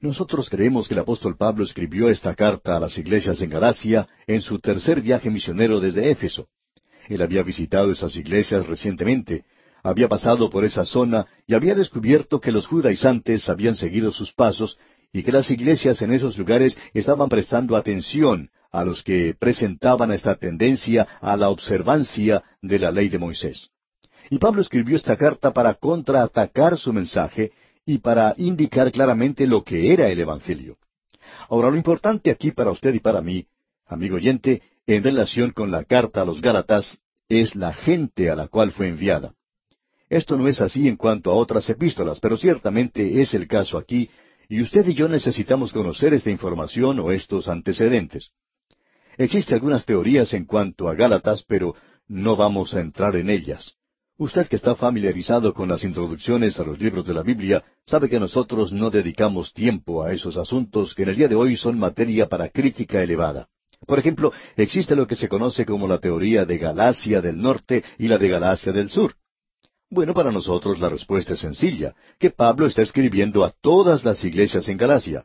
Nosotros creemos que el apóstol Pablo escribió esta carta a las iglesias en Galacia en su tercer viaje misionero desde Éfeso. Él había visitado esas iglesias recientemente, había pasado por esa zona y había descubierto que los judaizantes habían seguido sus pasos y que las iglesias en esos lugares estaban prestando atención a los que presentaban esta tendencia a la observancia de la ley de Moisés. Y Pablo escribió esta carta para contraatacar su mensaje y para indicar claramente lo que era el Evangelio. Ahora, lo importante aquí para usted y para mí, amigo oyente, en relación con la carta a los Gálatas, es la gente a la cual fue enviada. Esto no es así en cuanto a otras epístolas, pero ciertamente es el caso aquí, y usted y yo necesitamos conocer esta información o estos antecedentes. Existen algunas teorías en cuanto a Gálatas, pero no vamos a entrar en ellas. Usted que está familiarizado con las introducciones a los libros de la Biblia sabe que nosotros no dedicamos tiempo a esos asuntos que en el día de hoy son materia para crítica elevada. Por ejemplo, existe lo que se conoce como la teoría de Galacia del Norte y la de Galacia del Sur. Bueno, para nosotros la respuesta es sencilla, que Pablo está escribiendo a todas las iglesias en Galacia.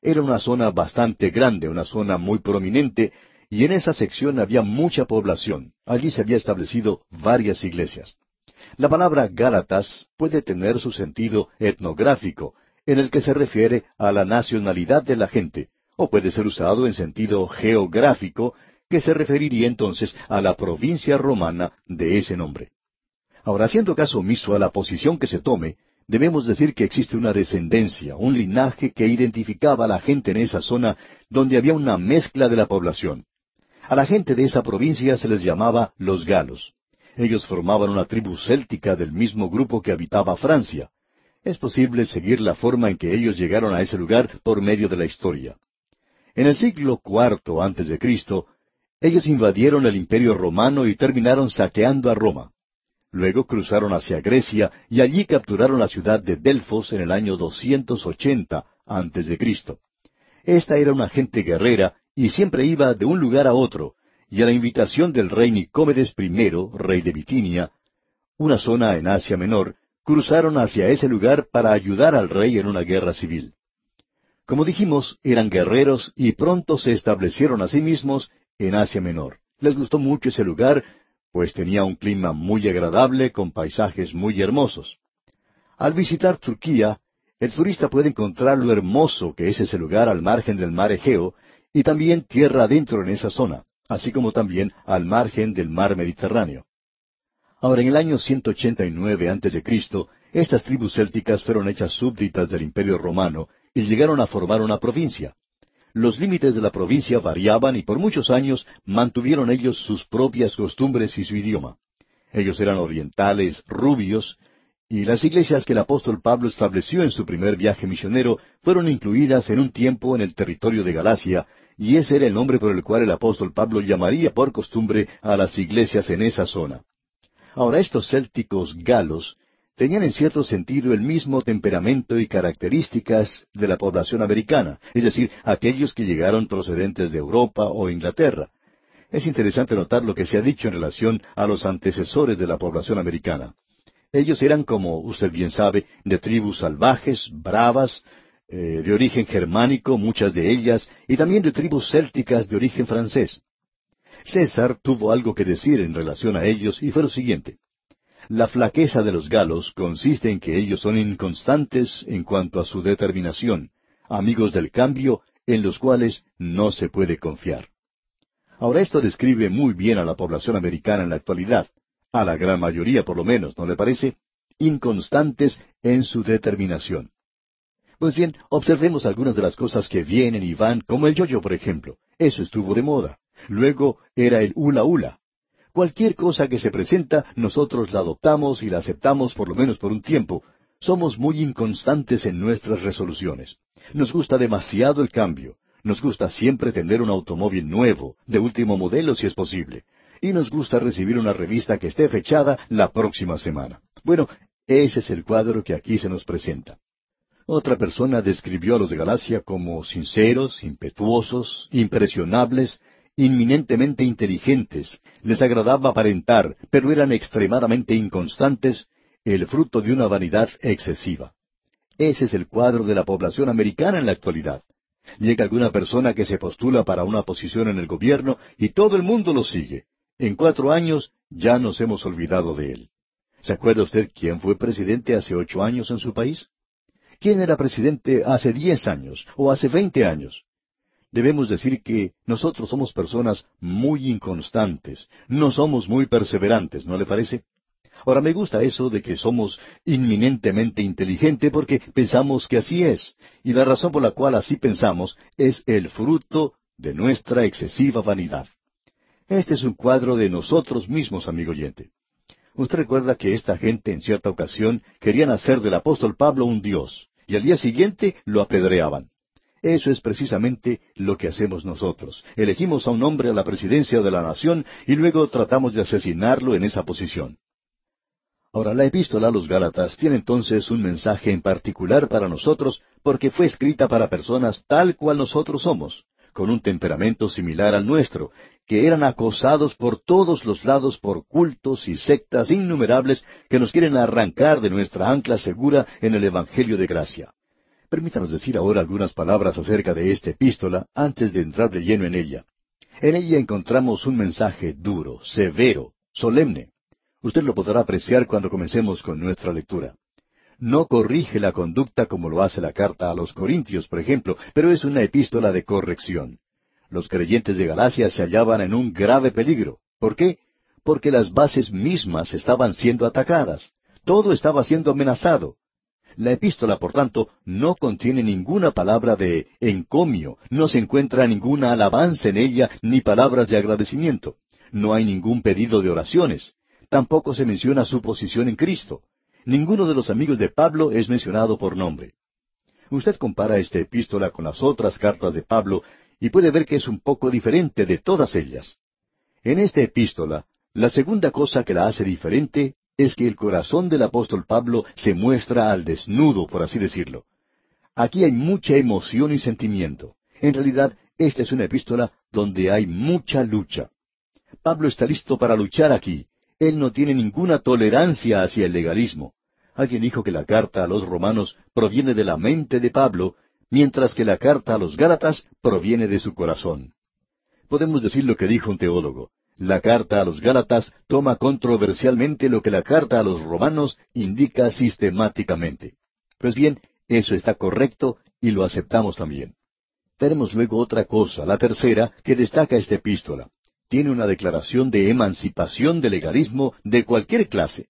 Era una zona bastante grande, una zona muy prominente, y en esa sección había mucha población. Allí se había establecido varias iglesias. La palabra Gálatas puede tener su sentido etnográfico, en el que se refiere a la nacionalidad de la gente, o puede ser usado en sentido geográfico, que se referiría entonces a la provincia romana de ese nombre. Ahora, haciendo caso omiso a la posición que se tome, debemos decir que existe una descendencia, un linaje que identificaba a la gente en esa zona donde había una mezcla de la población. A la gente de esa provincia se les llamaba los galos. Ellos formaban una tribu céltica del mismo grupo que habitaba Francia. Es posible seguir la forma en que ellos llegaron a ese lugar por medio de la historia. En el siglo IV antes de Cristo, ellos invadieron el imperio romano y terminaron saqueando a Roma. Luego cruzaron hacia Grecia y allí capturaron la ciudad de Delfos en el año 280 antes de Cristo. Esta era una gente guerrera y siempre iba de un lugar a otro, y a la invitación del rey Nicómedes I, rey de Bitinia, una zona en Asia Menor, cruzaron hacia ese lugar para ayudar al rey en una guerra civil. Como dijimos, eran guerreros y pronto se establecieron a sí mismos en Asia Menor. Les gustó mucho ese lugar, pues tenía un clima muy agradable con paisajes muy hermosos. Al visitar Turquía, el turista puede encontrar lo hermoso que es ese lugar al margen del mar Egeo y también tierra adentro en esa zona así como también al margen del mar Mediterráneo. Ahora, en el año 189 a.C., estas tribus célticas fueron hechas súbditas del Imperio Romano y llegaron a formar una provincia. Los límites de la provincia variaban y por muchos años mantuvieron ellos sus propias costumbres y su idioma. Ellos eran orientales, rubios, y las iglesias que el apóstol Pablo estableció en su primer viaje misionero fueron incluidas en un tiempo en el territorio de Galacia y ese era el nombre por el cual el apóstol Pablo llamaría por costumbre a las iglesias en esa zona. Ahora estos célticos galos tenían en cierto sentido el mismo temperamento y características de la población americana, es decir, aquellos que llegaron procedentes de Europa o Inglaterra. Es interesante notar lo que se ha dicho en relación a los antecesores de la población americana. Ellos eran, como usted bien sabe, de tribus salvajes, bravas, eh, de origen germánico, muchas de ellas, y también de tribus célticas de origen francés. César tuvo algo que decir en relación a ellos y fue lo siguiente. La flaqueza de los galos consiste en que ellos son inconstantes en cuanto a su determinación, amigos del cambio en los cuales no se puede confiar. Ahora esto describe muy bien a la población americana en la actualidad, a la gran mayoría por lo menos, ¿no le parece? Inconstantes en su determinación. Pues bien, observemos algunas de las cosas que vienen y van, como el yoyo, por ejemplo. Eso estuvo de moda. Luego era el hula hula. Cualquier cosa que se presenta, nosotros la adoptamos y la aceptamos por lo menos por un tiempo. Somos muy inconstantes en nuestras resoluciones. Nos gusta demasiado el cambio. Nos gusta siempre tener un automóvil nuevo, de último modelo si es posible. Y nos gusta recibir una revista que esté fechada la próxima semana. Bueno, ese es el cuadro que aquí se nos presenta. Otra persona describió a los de Galacia como sinceros, impetuosos, impresionables, inminentemente inteligentes, les agradaba aparentar, pero eran extremadamente inconstantes, el fruto de una vanidad excesiva. Ese es el cuadro de la población americana en la actualidad. Llega alguna persona que se postula para una posición en el gobierno y todo el mundo lo sigue. En cuatro años ya nos hemos olvidado de él. ¿Se acuerda usted quién fue presidente hace ocho años en su país? ¿Quién era presidente hace diez años o hace veinte años? Debemos decir que nosotros somos personas muy inconstantes, no somos muy perseverantes, ¿no le parece? Ahora me gusta eso de que somos inminentemente inteligentes porque pensamos que así es, y la razón por la cual así pensamos es el fruto de nuestra excesiva vanidad. Este es un cuadro de nosotros mismos, amigo oyente. Usted recuerda que esta gente en cierta ocasión querían hacer del apóstol Pablo un dios, y al día siguiente lo apedreaban. Eso es precisamente lo que hacemos nosotros. Elegimos a un hombre a la presidencia de la nación y luego tratamos de asesinarlo en esa posición. Ahora, la epístola a los Gálatas tiene entonces un mensaje en particular para nosotros porque fue escrita para personas tal cual nosotros somos, con un temperamento similar al nuestro, que eran acosados por todos los lados por cultos y sectas innumerables que nos quieren arrancar de nuestra ancla segura en el Evangelio de gracia. Permítanos decir ahora algunas palabras acerca de esta epístola antes de entrar de lleno en ella. En ella encontramos un mensaje duro, severo, solemne. Usted lo podrá apreciar cuando comencemos con nuestra lectura. No corrige la conducta como lo hace la carta a los Corintios, por ejemplo, pero es una epístola de corrección. Los creyentes de Galacia se hallaban en un grave peligro. ¿Por qué? Porque las bases mismas estaban siendo atacadas. Todo estaba siendo amenazado. La epístola, por tanto, no contiene ninguna palabra de encomio, no se encuentra ninguna alabanza en ella, ni palabras de agradecimiento. No hay ningún pedido de oraciones. Tampoco se menciona su posición en Cristo. Ninguno de los amigos de Pablo es mencionado por nombre. Usted compara esta epístola con las otras cartas de Pablo y puede ver que es un poco diferente de todas ellas. En esta epístola, la segunda cosa que la hace diferente es que el corazón del apóstol Pablo se muestra al desnudo, por así decirlo. Aquí hay mucha emoción y sentimiento. En realidad, esta es una epístola donde hay mucha lucha. Pablo está listo para luchar aquí, él no tiene ninguna tolerancia hacia el legalismo. Alguien dijo que la carta a los romanos proviene de la mente de Pablo, mientras que la carta a los Gálatas proviene de su corazón. Podemos decir lo que dijo un teólogo. La carta a los Gálatas toma controversialmente lo que la carta a los romanos indica sistemáticamente. Pues bien, eso está correcto y lo aceptamos también. Tenemos luego otra cosa, la tercera, que destaca esta epístola tiene una declaración de emancipación del legalismo de cualquier clase.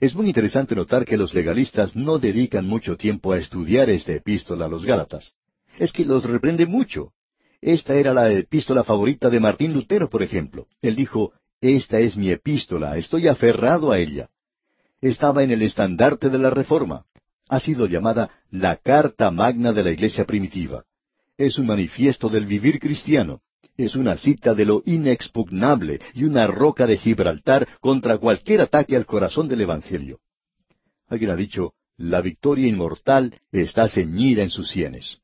Es muy interesante notar que los legalistas no dedican mucho tiempo a estudiar esta epístola a los Gálatas. Es que los reprende mucho. Esta era la epístola favorita de Martín Lutero, por ejemplo. Él dijo, Esta es mi epístola, estoy aferrado a ella. Estaba en el estandarte de la Reforma. Ha sido llamada la Carta Magna de la Iglesia Primitiva. Es un manifiesto del vivir cristiano es una cita de lo inexpugnable y una roca de Gibraltar contra cualquier ataque al corazón del Evangelio. Alguien ha dicho, la victoria inmortal está ceñida en sus sienes.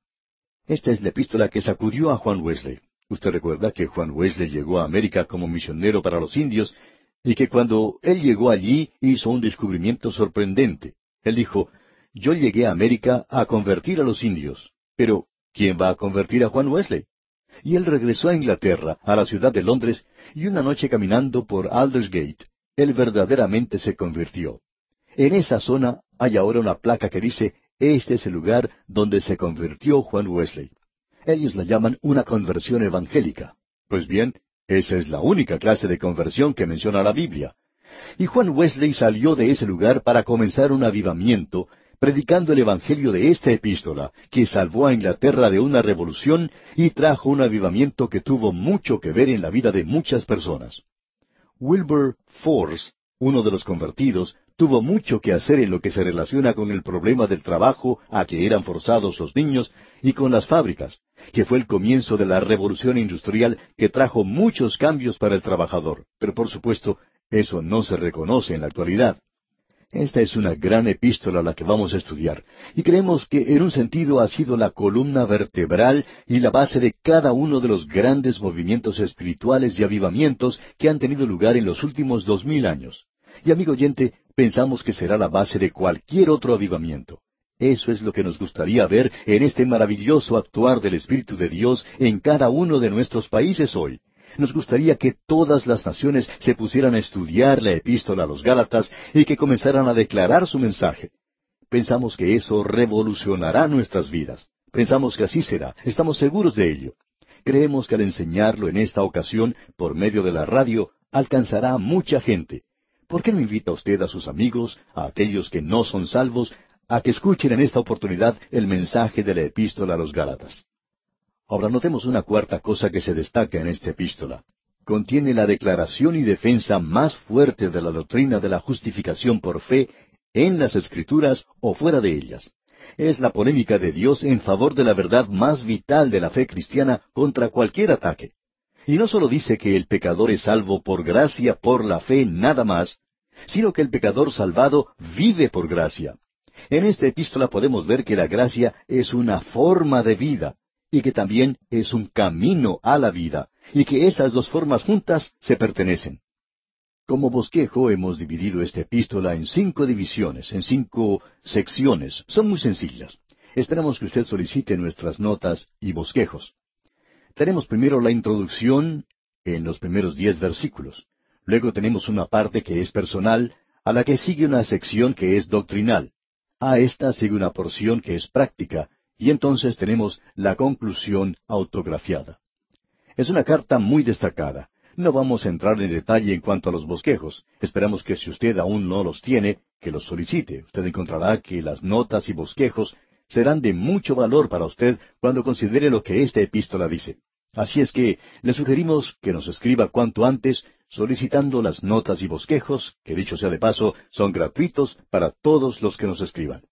Esta es la epístola que sacudió a Juan Wesley. Usted recuerda que Juan Wesley llegó a América como misionero para los indios y que cuando él llegó allí hizo un descubrimiento sorprendente. Él dijo, yo llegué a América a convertir a los indios, pero ¿quién va a convertir a Juan Wesley? Y él regresó a Inglaterra, a la ciudad de Londres, y una noche caminando por Aldersgate, él verdaderamente se convirtió. En esa zona hay ahora una placa que dice, este es el lugar donde se convirtió Juan Wesley. Ellos la llaman una conversión evangélica. Pues bien, esa es la única clase de conversión que menciona la Biblia. Y Juan Wesley salió de ese lugar para comenzar un avivamiento predicando el Evangelio de esta epístola, que salvó a Inglaterra de una revolución y trajo un avivamiento que tuvo mucho que ver en la vida de muchas personas. Wilbur Force, uno de los convertidos, tuvo mucho que hacer en lo que se relaciona con el problema del trabajo a que eran forzados los niños y con las fábricas, que fue el comienzo de la revolución industrial que trajo muchos cambios para el trabajador. Pero por supuesto, eso no se reconoce en la actualidad. Esta es una gran epístola la que vamos a estudiar, y creemos que en un sentido ha sido la columna vertebral y la base de cada uno de los grandes movimientos espirituales y avivamientos que han tenido lugar en los últimos dos mil años. Y amigo oyente, pensamos que será la base de cualquier otro avivamiento. Eso es lo que nos gustaría ver en este maravilloso actuar del Espíritu de Dios en cada uno de nuestros países hoy. Nos gustaría que todas las naciones se pusieran a estudiar la epístola a los Gálatas y que comenzaran a declarar su mensaje. Pensamos que eso revolucionará nuestras vidas. Pensamos que así será. Estamos seguros de ello. Creemos que al enseñarlo en esta ocasión por medio de la radio alcanzará a mucha gente. ¿Por qué no invita usted a sus amigos, a aquellos que no son salvos, a que escuchen en esta oportunidad el mensaje de la epístola a los Gálatas? Ahora notemos una cuarta cosa que se destaca en esta epístola. Contiene la declaración y defensa más fuerte de la doctrina de la justificación por fe en las Escrituras o fuera de ellas. Es la polémica de Dios en favor de la verdad más vital de la fe cristiana contra cualquier ataque. Y no solo dice que el pecador es salvo por gracia, por la fe, nada más, sino que el pecador salvado vive por gracia. En esta epístola podemos ver que la gracia es una forma de vida, y que también es un camino a la vida, y que esas dos formas juntas se pertenecen. Como bosquejo hemos dividido esta epístola en cinco divisiones, en cinco secciones. Son muy sencillas. Esperamos que usted solicite nuestras notas y bosquejos. Tenemos primero la introducción en los primeros diez versículos. Luego tenemos una parte que es personal, a la que sigue una sección que es doctrinal. A esta sigue una porción que es práctica, y entonces tenemos la conclusión autografiada. Es una carta muy destacada. No vamos a entrar en detalle en cuanto a los bosquejos. Esperamos que si usted aún no los tiene, que los solicite. Usted encontrará que las notas y bosquejos serán de mucho valor para usted cuando considere lo que esta epístola dice. Así es que le sugerimos que nos escriba cuanto antes solicitando las notas y bosquejos, que dicho sea de paso, son gratuitos para todos los que nos escriban.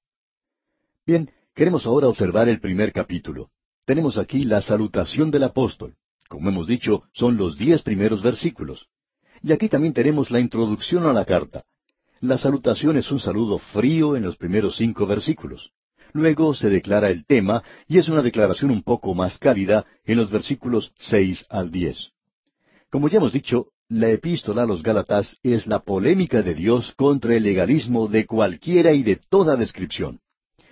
Bien, Queremos ahora observar el primer capítulo. Tenemos aquí la salutación del apóstol. Como hemos dicho, son los diez primeros versículos. Y aquí también tenemos la introducción a la carta. La salutación es un saludo frío en los primeros cinco versículos. Luego se declara el tema y es una declaración un poco más cálida en los versículos seis al diez. Como ya hemos dicho, la epístola a los Gálatas es la polémica de Dios contra el legalismo de cualquiera y de toda descripción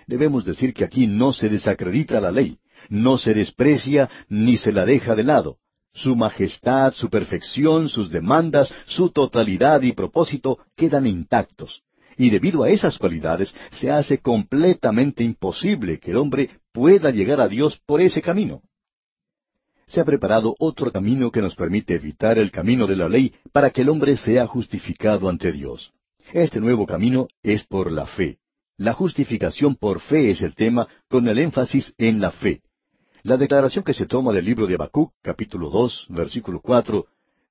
debemos decir que aquí no se desacredita la ley, no se desprecia ni se la deja de lado. Su majestad, su perfección, sus demandas, su totalidad y propósito quedan intactos. Y debido a esas cualidades se hace completamente imposible que el hombre pueda llegar a Dios por ese camino. Se ha preparado otro camino que nos permite evitar el camino de la ley para que el hombre sea justificado ante Dios. Este nuevo camino es por la fe. La justificación por fe es el tema, con el énfasis en la fe. La declaración que se toma del libro de Habacuc, capítulo dos, versículo cuatro,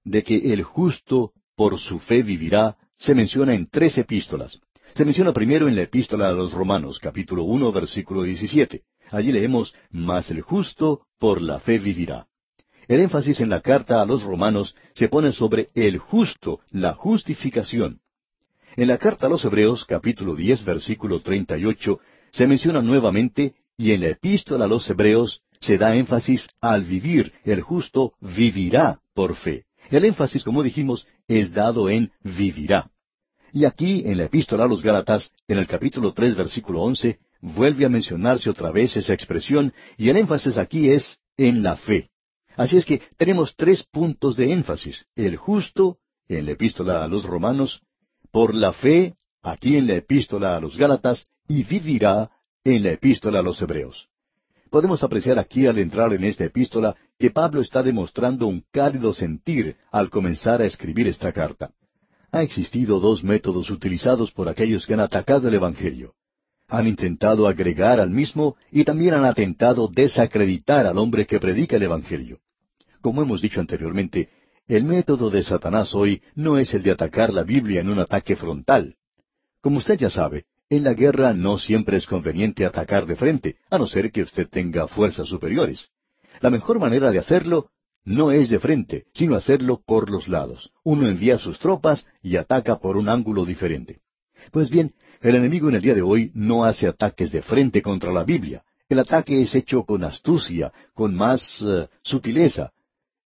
de que el justo por su fe vivirá, se menciona en tres epístolas. Se menciona primero en la epístola a los Romanos, capítulo uno, versículo diecisiete. Allí leemos, Mas el justo por la fe vivirá. El énfasis en la carta a los Romanos se pone sobre el justo, la justificación. En la carta a los Hebreos, capítulo diez, versículo treinta y ocho, se menciona nuevamente, y en la epístola a los Hebreos se da énfasis al vivir, el justo vivirá por fe. El énfasis, como dijimos, es dado en vivirá. Y aquí, en la epístola a los Gálatas, en el capítulo tres, versículo once, vuelve a mencionarse otra vez esa expresión, y el énfasis aquí es en la fe. Así es que tenemos tres puntos de énfasis. El justo, en la epístola a los Romanos, por la fe, aquí en la epístola a los Gálatas, y vivirá en la epístola a los Hebreos. Podemos apreciar aquí al entrar en esta epístola que Pablo está demostrando un cálido sentir al comenzar a escribir esta carta. Ha existido dos métodos utilizados por aquellos que han atacado el Evangelio. Han intentado agregar al mismo y también han atentado desacreditar al hombre que predica el Evangelio. Como hemos dicho anteriormente, el método de Satanás hoy no es el de atacar la Biblia en un ataque frontal. Como usted ya sabe, en la guerra no siempre es conveniente atacar de frente, a no ser que usted tenga fuerzas superiores. La mejor manera de hacerlo no es de frente, sino hacerlo por los lados. Uno envía sus tropas y ataca por un ángulo diferente. Pues bien, el enemigo en el día de hoy no hace ataques de frente contra la Biblia. El ataque es hecho con astucia, con más eh, sutileza,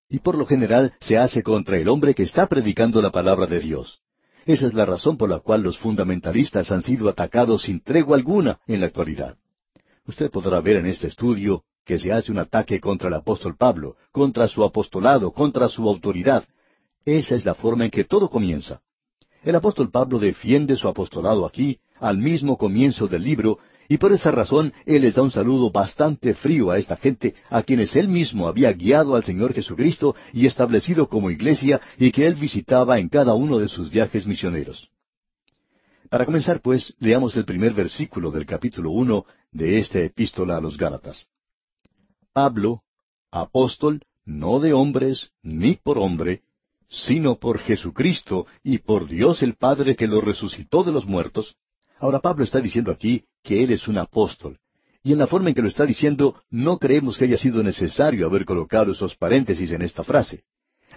y por lo general se hace contra el hombre que está predicando la palabra de Dios. Esa es la razón por la cual los fundamentalistas han sido atacados sin tregua alguna en la actualidad. Usted podrá ver en este estudio que se hace un ataque contra el apóstol Pablo, contra su apostolado, contra su autoridad. Esa es la forma en que todo comienza. El apóstol Pablo defiende su apostolado aquí, al mismo comienzo del libro, y por esa razón Él les da un saludo bastante frío a esta gente a quienes Él mismo había guiado al Señor Jesucristo y establecido como iglesia y que Él visitaba en cada uno de sus viajes misioneros. Para comenzar, pues, leamos el primer versículo del capítulo uno de esta epístola a los Gálatas. Pablo, apóstol, no de hombres, ni por hombre, sino por Jesucristo y por Dios el Padre que lo resucitó de los muertos. Ahora Pablo está diciendo aquí que él es un apóstol. Y en la forma en que lo está diciendo, no creemos que haya sido necesario haber colocado esos paréntesis en esta frase.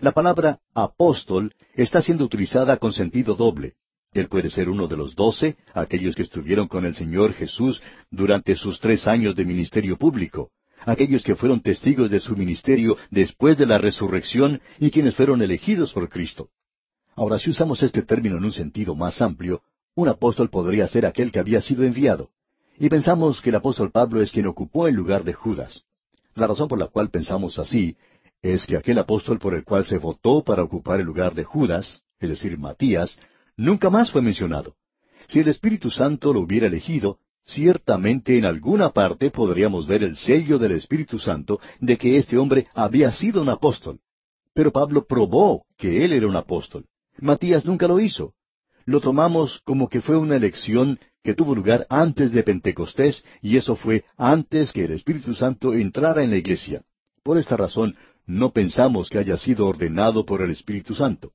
La palabra apóstol está siendo utilizada con sentido doble. Él puede ser uno de los doce, aquellos que estuvieron con el Señor Jesús durante sus tres años de ministerio público, aquellos que fueron testigos de su ministerio después de la resurrección y quienes fueron elegidos por Cristo. Ahora, si usamos este término en un sentido más amplio, un apóstol podría ser aquel que había sido enviado. Y pensamos que el apóstol Pablo es quien ocupó el lugar de Judas. La razón por la cual pensamos así es que aquel apóstol por el cual se votó para ocupar el lugar de Judas, es decir, Matías, nunca más fue mencionado. Si el Espíritu Santo lo hubiera elegido, ciertamente en alguna parte podríamos ver el sello del Espíritu Santo de que este hombre había sido un apóstol. Pero Pablo probó que él era un apóstol. Matías nunca lo hizo. Lo tomamos como que fue una elección que tuvo lugar antes de Pentecostés, y eso fue antes que el Espíritu Santo entrara en la iglesia. Por esta razón, no pensamos que haya sido ordenado por el Espíritu Santo.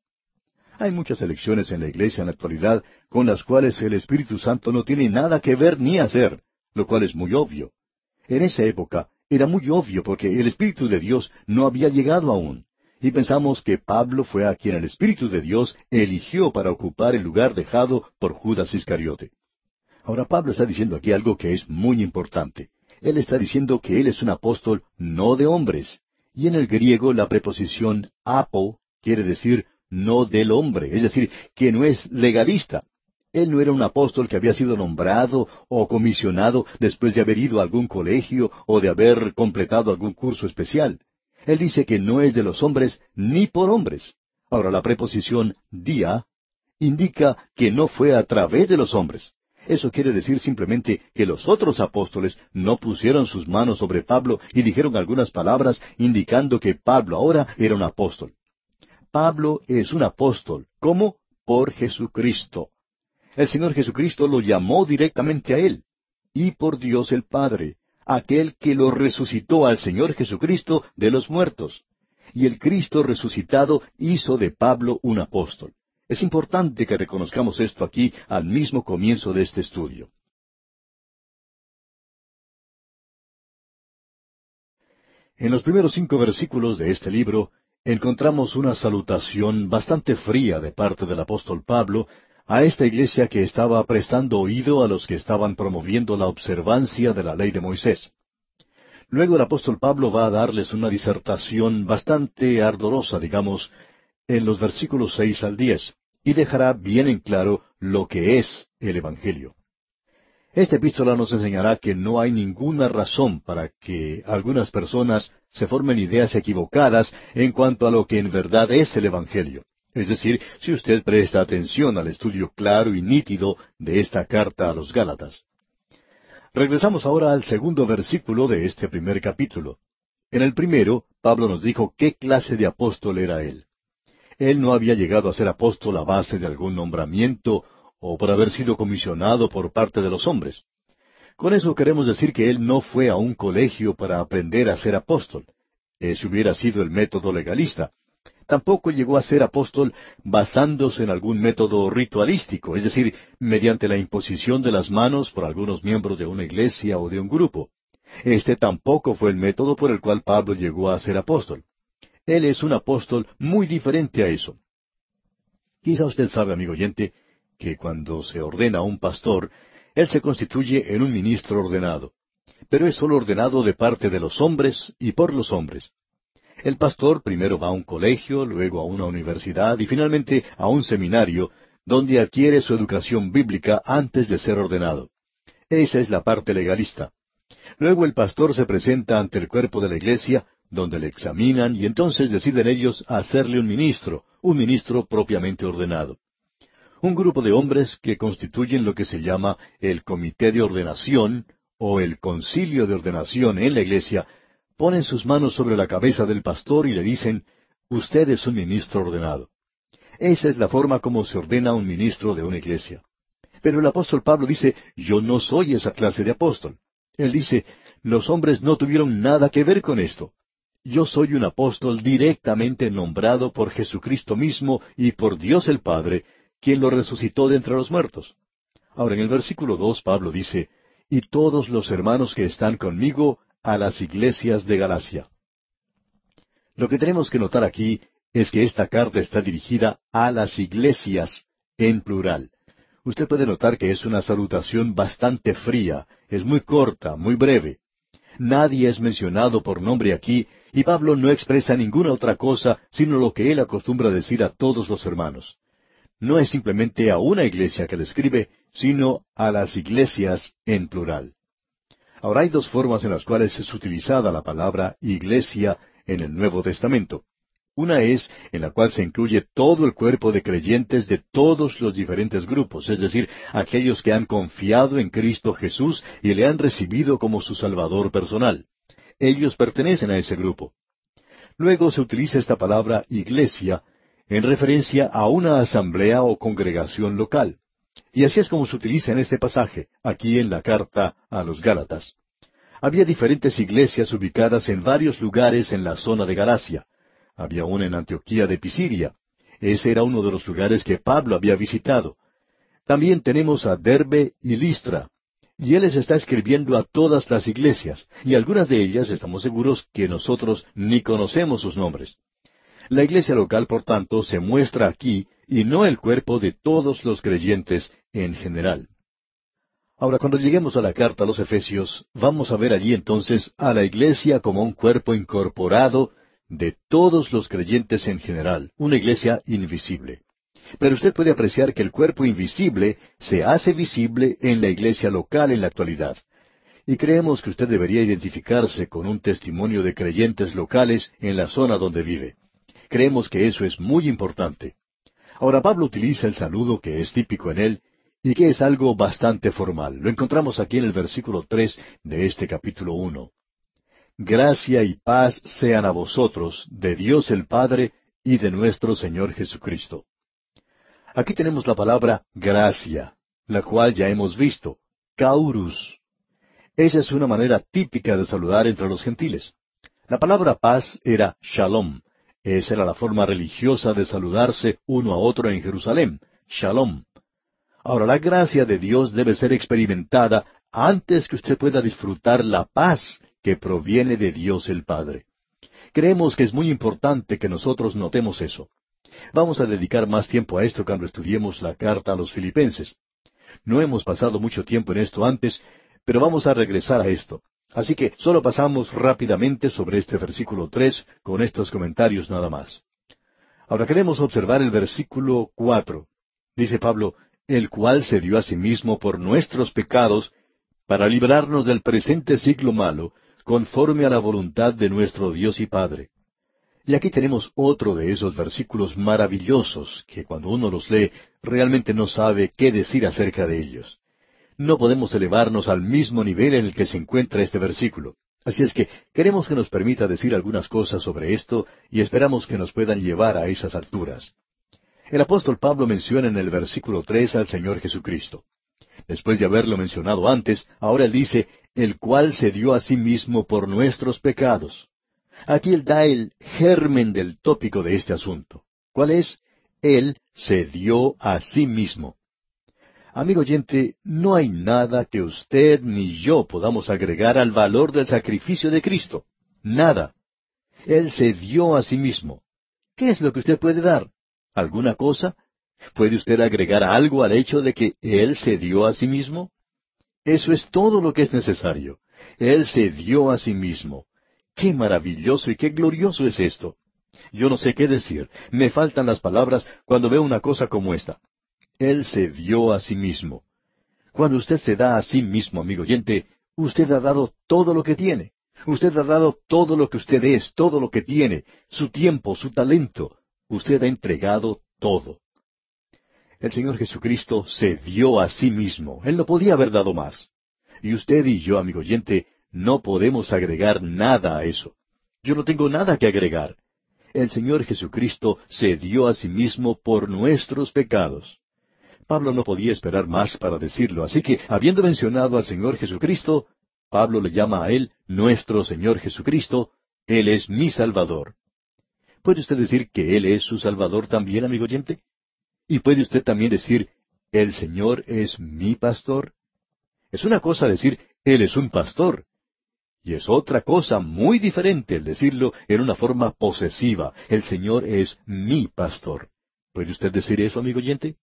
Hay muchas elecciones en la iglesia en la actualidad con las cuales el Espíritu Santo no tiene nada que ver ni hacer, lo cual es muy obvio. En esa época era muy obvio porque el Espíritu de Dios no había llegado aún. Y pensamos que Pablo fue a quien el Espíritu de Dios eligió para ocupar el lugar dejado por Judas Iscariote. Ahora Pablo está diciendo aquí algo que es muy importante. Él está diciendo que él es un apóstol no de hombres. Y en el griego la preposición apo quiere decir no del hombre, es decir, que no es legalista. Él no era un apóstol que había sido nombrado o comisionado después de haber ido a algún colegio o de haber completado algún curso especial. Él dice que no es de los hombres ni por hombres. Ahora la preposición dia indica que no fue a través de los hombres. Eso quiere decir simplemente que los otros apóstoles no pusieron sus manos sobre Pablo y dijeron algunas palabras indicando que Pablo ahora era un apóstol. Pablo es un apóstol. ¿Cómo? Por Jesucristo. El Señor Jesucristo lo llamó directamente a él. Y por Dios el Padre, aquel que lo resucitó al Señor Jesucristo de los muertos. Y el Cristo resucitado hizo de Pablo un apóstol. Es importante que reconozcamos esto aquí al mismo comienzo de este estudio. En los primeros cinco versículos de este libro encontramos una salutación bastante fría de parte del apóstol Pablo a esta iglesia que estaba prestando oído a los que estaban promoviendo la observancia de la ley de Moisés. Luego el apóstol Pablo va a darles una disertación bastante ardorosa, digamos, en los versículos seis al diez, y dejará bien en claro lo que es el Evangelio. Esta epístola nos enseñará que no hay ninguna razón para que algunas personas se formen ideas equivocadas en cuanto a lo que en verdad es el Evangelio. Es decir, si usted presta atención al estudio claro y nítido de esta carta a los Gálatas. Regresamos ahora al segundo versículo de este primer capítulo. En el primero, Pablo nos dijo qué clase de apóstol era él. Él no había llegado a ser apóstol a base de algún nombramiento o por haber sido comisionado por parte de los hombres. Con eso queremos decir que él no fue a un colegio para aprender a ser apóstol. Ese hubiera sido el método legalista. Tampoco llegó a ser apóstol basándose en algún método ritualístico, es decir, mediante la imposición de las manos por algunos miembros de una iglesia o de un grupo. Este tampoco fue el método por el cual Pablo llegó a ser apóstol. Él es un apóstol muy diferente a eso. Quizá usted sabe, amigo oyente, que cuando se ordena a un pastor, él se constituye en un ministro ordenado. Pero es sólo ordenado de parte de los hombres y por los hombres. El pastor primero va a un colegio, luego a una universidad y finalmente a un seminario, donde adquiere su educación bíblica antes de ser ordenado. Esa es la parte legalista. Luego el pastor se presenta ante el cuerpo de la iglesia, donde le examinan y entonces deciden ellos hacerle un ministro, un ministro propiamente ordenado. Un grupo de hombres que constituyen lo que se llama el comité de ordenación o el concilio de ordenación en la iglesia, ponen sus manos sobre la cabeza del pastor y le dicen, Usted es un ministro ordenado. Esa es la forma como se ordena un ministro de una iglesia. Pero el apóstol Pablo dice, yo no soy esa clase de apóstol. Él dice, los hombres no tuvieron nada que ver con esto. Yo soy un apóstol directamente nombrado por Jesucristo mismo y por Dios el Padre, quien lo resucitó de entre los muertos. Ahora en el versículo dos Pablo dice, y todos los hermanos que están conmigo a las iglesias de Galacia. Lo que tenemos que notar aquí es que esta carta está dirigida a las iglesias en plural. Usted puede notar que es una salutación bastante fría, es muy corta, muy breve. Nadie es mencionado por nombre aquí, y Pablo no expresa ninguna otra cosa sino lo que él acostumbra decir a todos los hermanos. No es simplemente a una iglesia que le escribe, sino a las iglesias en plural. Ahora hay dos formas en las cuales es utilizada la palabra iglesia en el Nuevo Testamento. Una es en la cual se incluye todo el cuerpo de creyentes de todos los diferentes grupos, es decir, aquellos que han confiado en Cristo Jesús y le han recibido como su Salvador personal. Ellos pertenecen a ese grupo. Luego se utiliza esta palabra iglesia en referencia a una asamblea o congregación local. Y así es como se utiliza en este pasaje, aquí en la carta a los Gálatas. Había diferentes iglesias ubicadas en varios lugares en la zona de Galacia. Había una en Antioquía de Pisidia. Ese era uno de los lugares que Pablo había visitado. También tenemos a Derbe y Listra. Y él les está escribiendo a todas las iglesias, y algunas de ellas estamos seguros que nosotros ni conocemos sus nombres. La iglesia local, por tanto, se muestra aquí y no el cuerpo de todos los creyentes en general. Ahora, cuando lleguemos a la carta a los Efesios, vamos a ver allí entonces a la iglesia como un cuerpo incorporado de todos los creyentes en general, una iglesia invisible. Pero usted puede apreciar que el cuerpo invisible se hace visible en la iglesia local en la actualidad. Y creemos que usted debería identificarse con un testimonio de creyentes locales en la zona donde vive. Creemos que eso es muy importante. Ahora Pablo utiliza el saludo que es típico en él y que es algo bastante formal. Lo encontramos aquí en el versículo tres de este capítulo uno. Gracia y paz sean a vosotros, de Dios el Padre y de nuestro Señor Jesucristo. Aquí tenemos la palabra gracia, la cual ya hemos visto, caurus. Esa es una manera típica de saludar entre los gentiles. La palabra paz era shalom. Esa era la forma religiosa de saludarse uno a otro en Jerusalén, shalom. Ahora, la gracia de Dios debe ser experimentada antes que usted pueda disfrutar la paz que proviene de Dios el Padre. Creemos que es muy importante que nosotros notemos eso. Vamos a dedicar más tiempo a esto cuando estudiemos la carta a los filipenses. No hemos pasado mucho tiempo en esto antes, pero vamos a regresar a esto. Así que solo pasamos rápidamente sobre este versículo tres con estos comentarios nada más. Ahora queremos observar el versículo cuatro. Dice Pablo, el cual se dio a sí mismo por nuestros pecados, para librarnos del presente siglo malo, conforme a la voluntad de nuestro Dios y Padre. Y aquí tenemos otro de esos versículos maravillosos que cuando uno los lee realmente no sabe qué decir acerca de ellos. No podemos elevarnos al mismo nivel en el que se encuentra este versículo. Así es que queremos que nos permita decir algunas cosas sobre esto y esperamos que nos puedan llevar a esas alturas. El apóstol Pablo menciona en el versículo tres al Señor Jesucristo. Después de haberlo mencionado antes, ahora él dice, el cual se dio a sí mismo por nuestros pecados. Aquí él da el germen del tópico de este asunto. ¿Cuál es? Él se dio a sí mismo. Amigo oyente, no hay nada que usted ni yo podamos agregar al valor del sacrificio de Cristo. Nada. Él se dio a sí mismo. ¿Qué es lo que usted puede dar? ¿Alguna cosa? ¿Puede usted agregar algo al hecho de que Él se dio a sí mismo? Eso es todo lo que es necesario. Él se dio a sí mismo. Qué maravilloso y qué glorioso es esto. Yo no sé qué decir. Me faltan las palabras cuando veo una cosa como esta. Él se dio a sí mismo. Cuando usted se da a sí mismo, amigo oyente, usted ha dado todo lo que tiene. Usted ha dado todo lo que usted es, todo lo que tiene, su tiempo, su talento. Usted ha entregado todo. El Señor Jesucristo se dio a sí mismo. Él no podía haber dado más. Y usted y yo, amigo oyente, no podemos agregar nada a eso. Yo no tengo nada que agregar. El Señor Jesucristo se dio a sí mismo por nuestros pecados. Pablo no podía esperar más para decirlo, así que, habiendo mencionado al Señor Jesucristo, Pablo le llama a Él nuestro Señor Jesucristo, Él es mi Salvador. ¿Puede usted decir que Él es su Salvador también, amigo oyente? ¿Y puede usted también decir, el Señor es mi pastor? Es una cosa decir, Él es un pastor. Y es otra cosa muy diferente el decirlo en una forma posesiva. El Señor es mi pastor. ¿Puede usted decir eso, amigo oyente?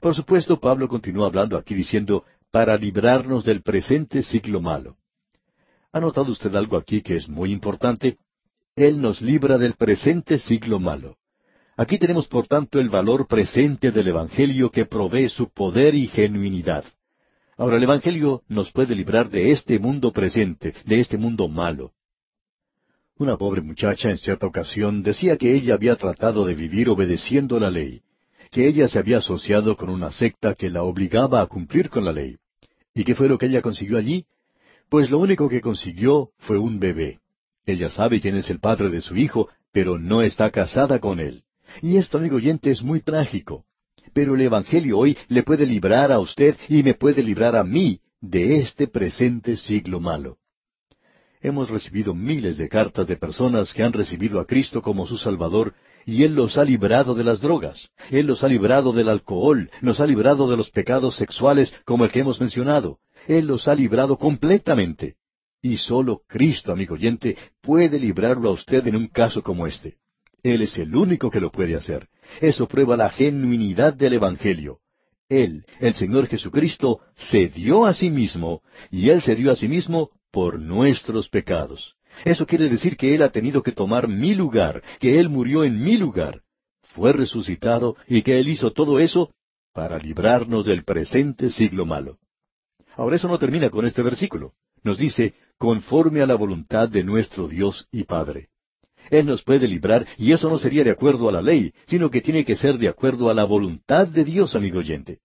Por supuesto, Pablo continúa hablando aquí diciendo, para librarnos del presente siglo malo. ¿Ha notado usted algo aquí que es muy importante? Él nos libra del presente siglo malo. Aquí tenemos por tanto el valor presente del Evangelio que provee su poder y genuinidad. Ahora el Evangelio nos puede librar de este mundo presente, de este mundo malo. Una pobre muchacha en cierta ocasión decía que ella había tratado de vivir obedeciendo la ley, que ella se había asociado con una secta que la obligaba a cumplir con la ley. ¿Y qué fue lo que ella consiguió allí? Pues lo único que consiguió fue un bebé. Ella sabe quién es el padre de su hijo, pero no está casada con él. Y esto, amigo oyente, es muy trágico. Pero el Evangelio hoy le puede librar a usted y me puede librar a mí de este presente siglo malo. Hemos recibido miles de cartas de personas que han recibido a Cristo como su Salvador y Él los ha librado de las drogas, Él los ha librado del alcohol, nos ha librado de los pecados sexuales como el que hemos mencionado, Él los ha librado completamente. Y solo Cristo, amigo oyente, puede librarlo a usted en un caso como este. Él es el único que lo puede hacer. Eso prueba la genuinidad del Evangelio. Él, el Señor Jesucristo, se dio a sí mismo, y Él se dio a sí mismo por nuestros pecados. Eso quiere decir que Él ha tenido que tomar mi lugar, que Él murió en mi lugar, fue resucitado y que Él hizo todo eso para librarnos del presente siglo malo. Ahora eso no termina con este versículo. Nos dice, conforme a la voluntad de nuestro Dios y Padre. Él nos puede librar y eso no sería de acuerdo a la ley, sino que tiene que ser de acuerdo a la voluntad de Dios, amigo oyente.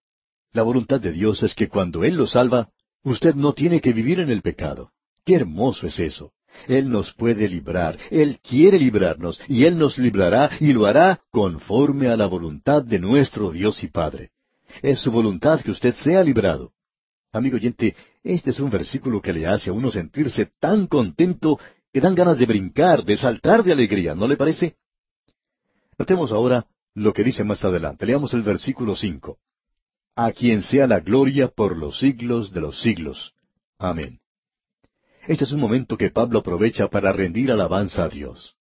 La voluntad de Dios es que cuando Él lo salva, usted no tiene que vivir en el pecado. Qué hermoso es eso. Él nos puede librar, Él quiere librarnos, y Él nos librará y lo hará conforme a la voluntad de nuestro Dios y Padre. Es su voluntad que usted sea librado. Amigo oyente, este es un versículo que le hace a uno sentirse tan contento que dan ganas de brincar, de saltar de alegría, ¿no le parece? Notemos ahora lo que dice más adelante. Leamos el versículo cinco. A quien sea la gloria por los siglos de los siglos. Amén. Este es un momento que Pablo aprovecha para rendir alabanza a Dios.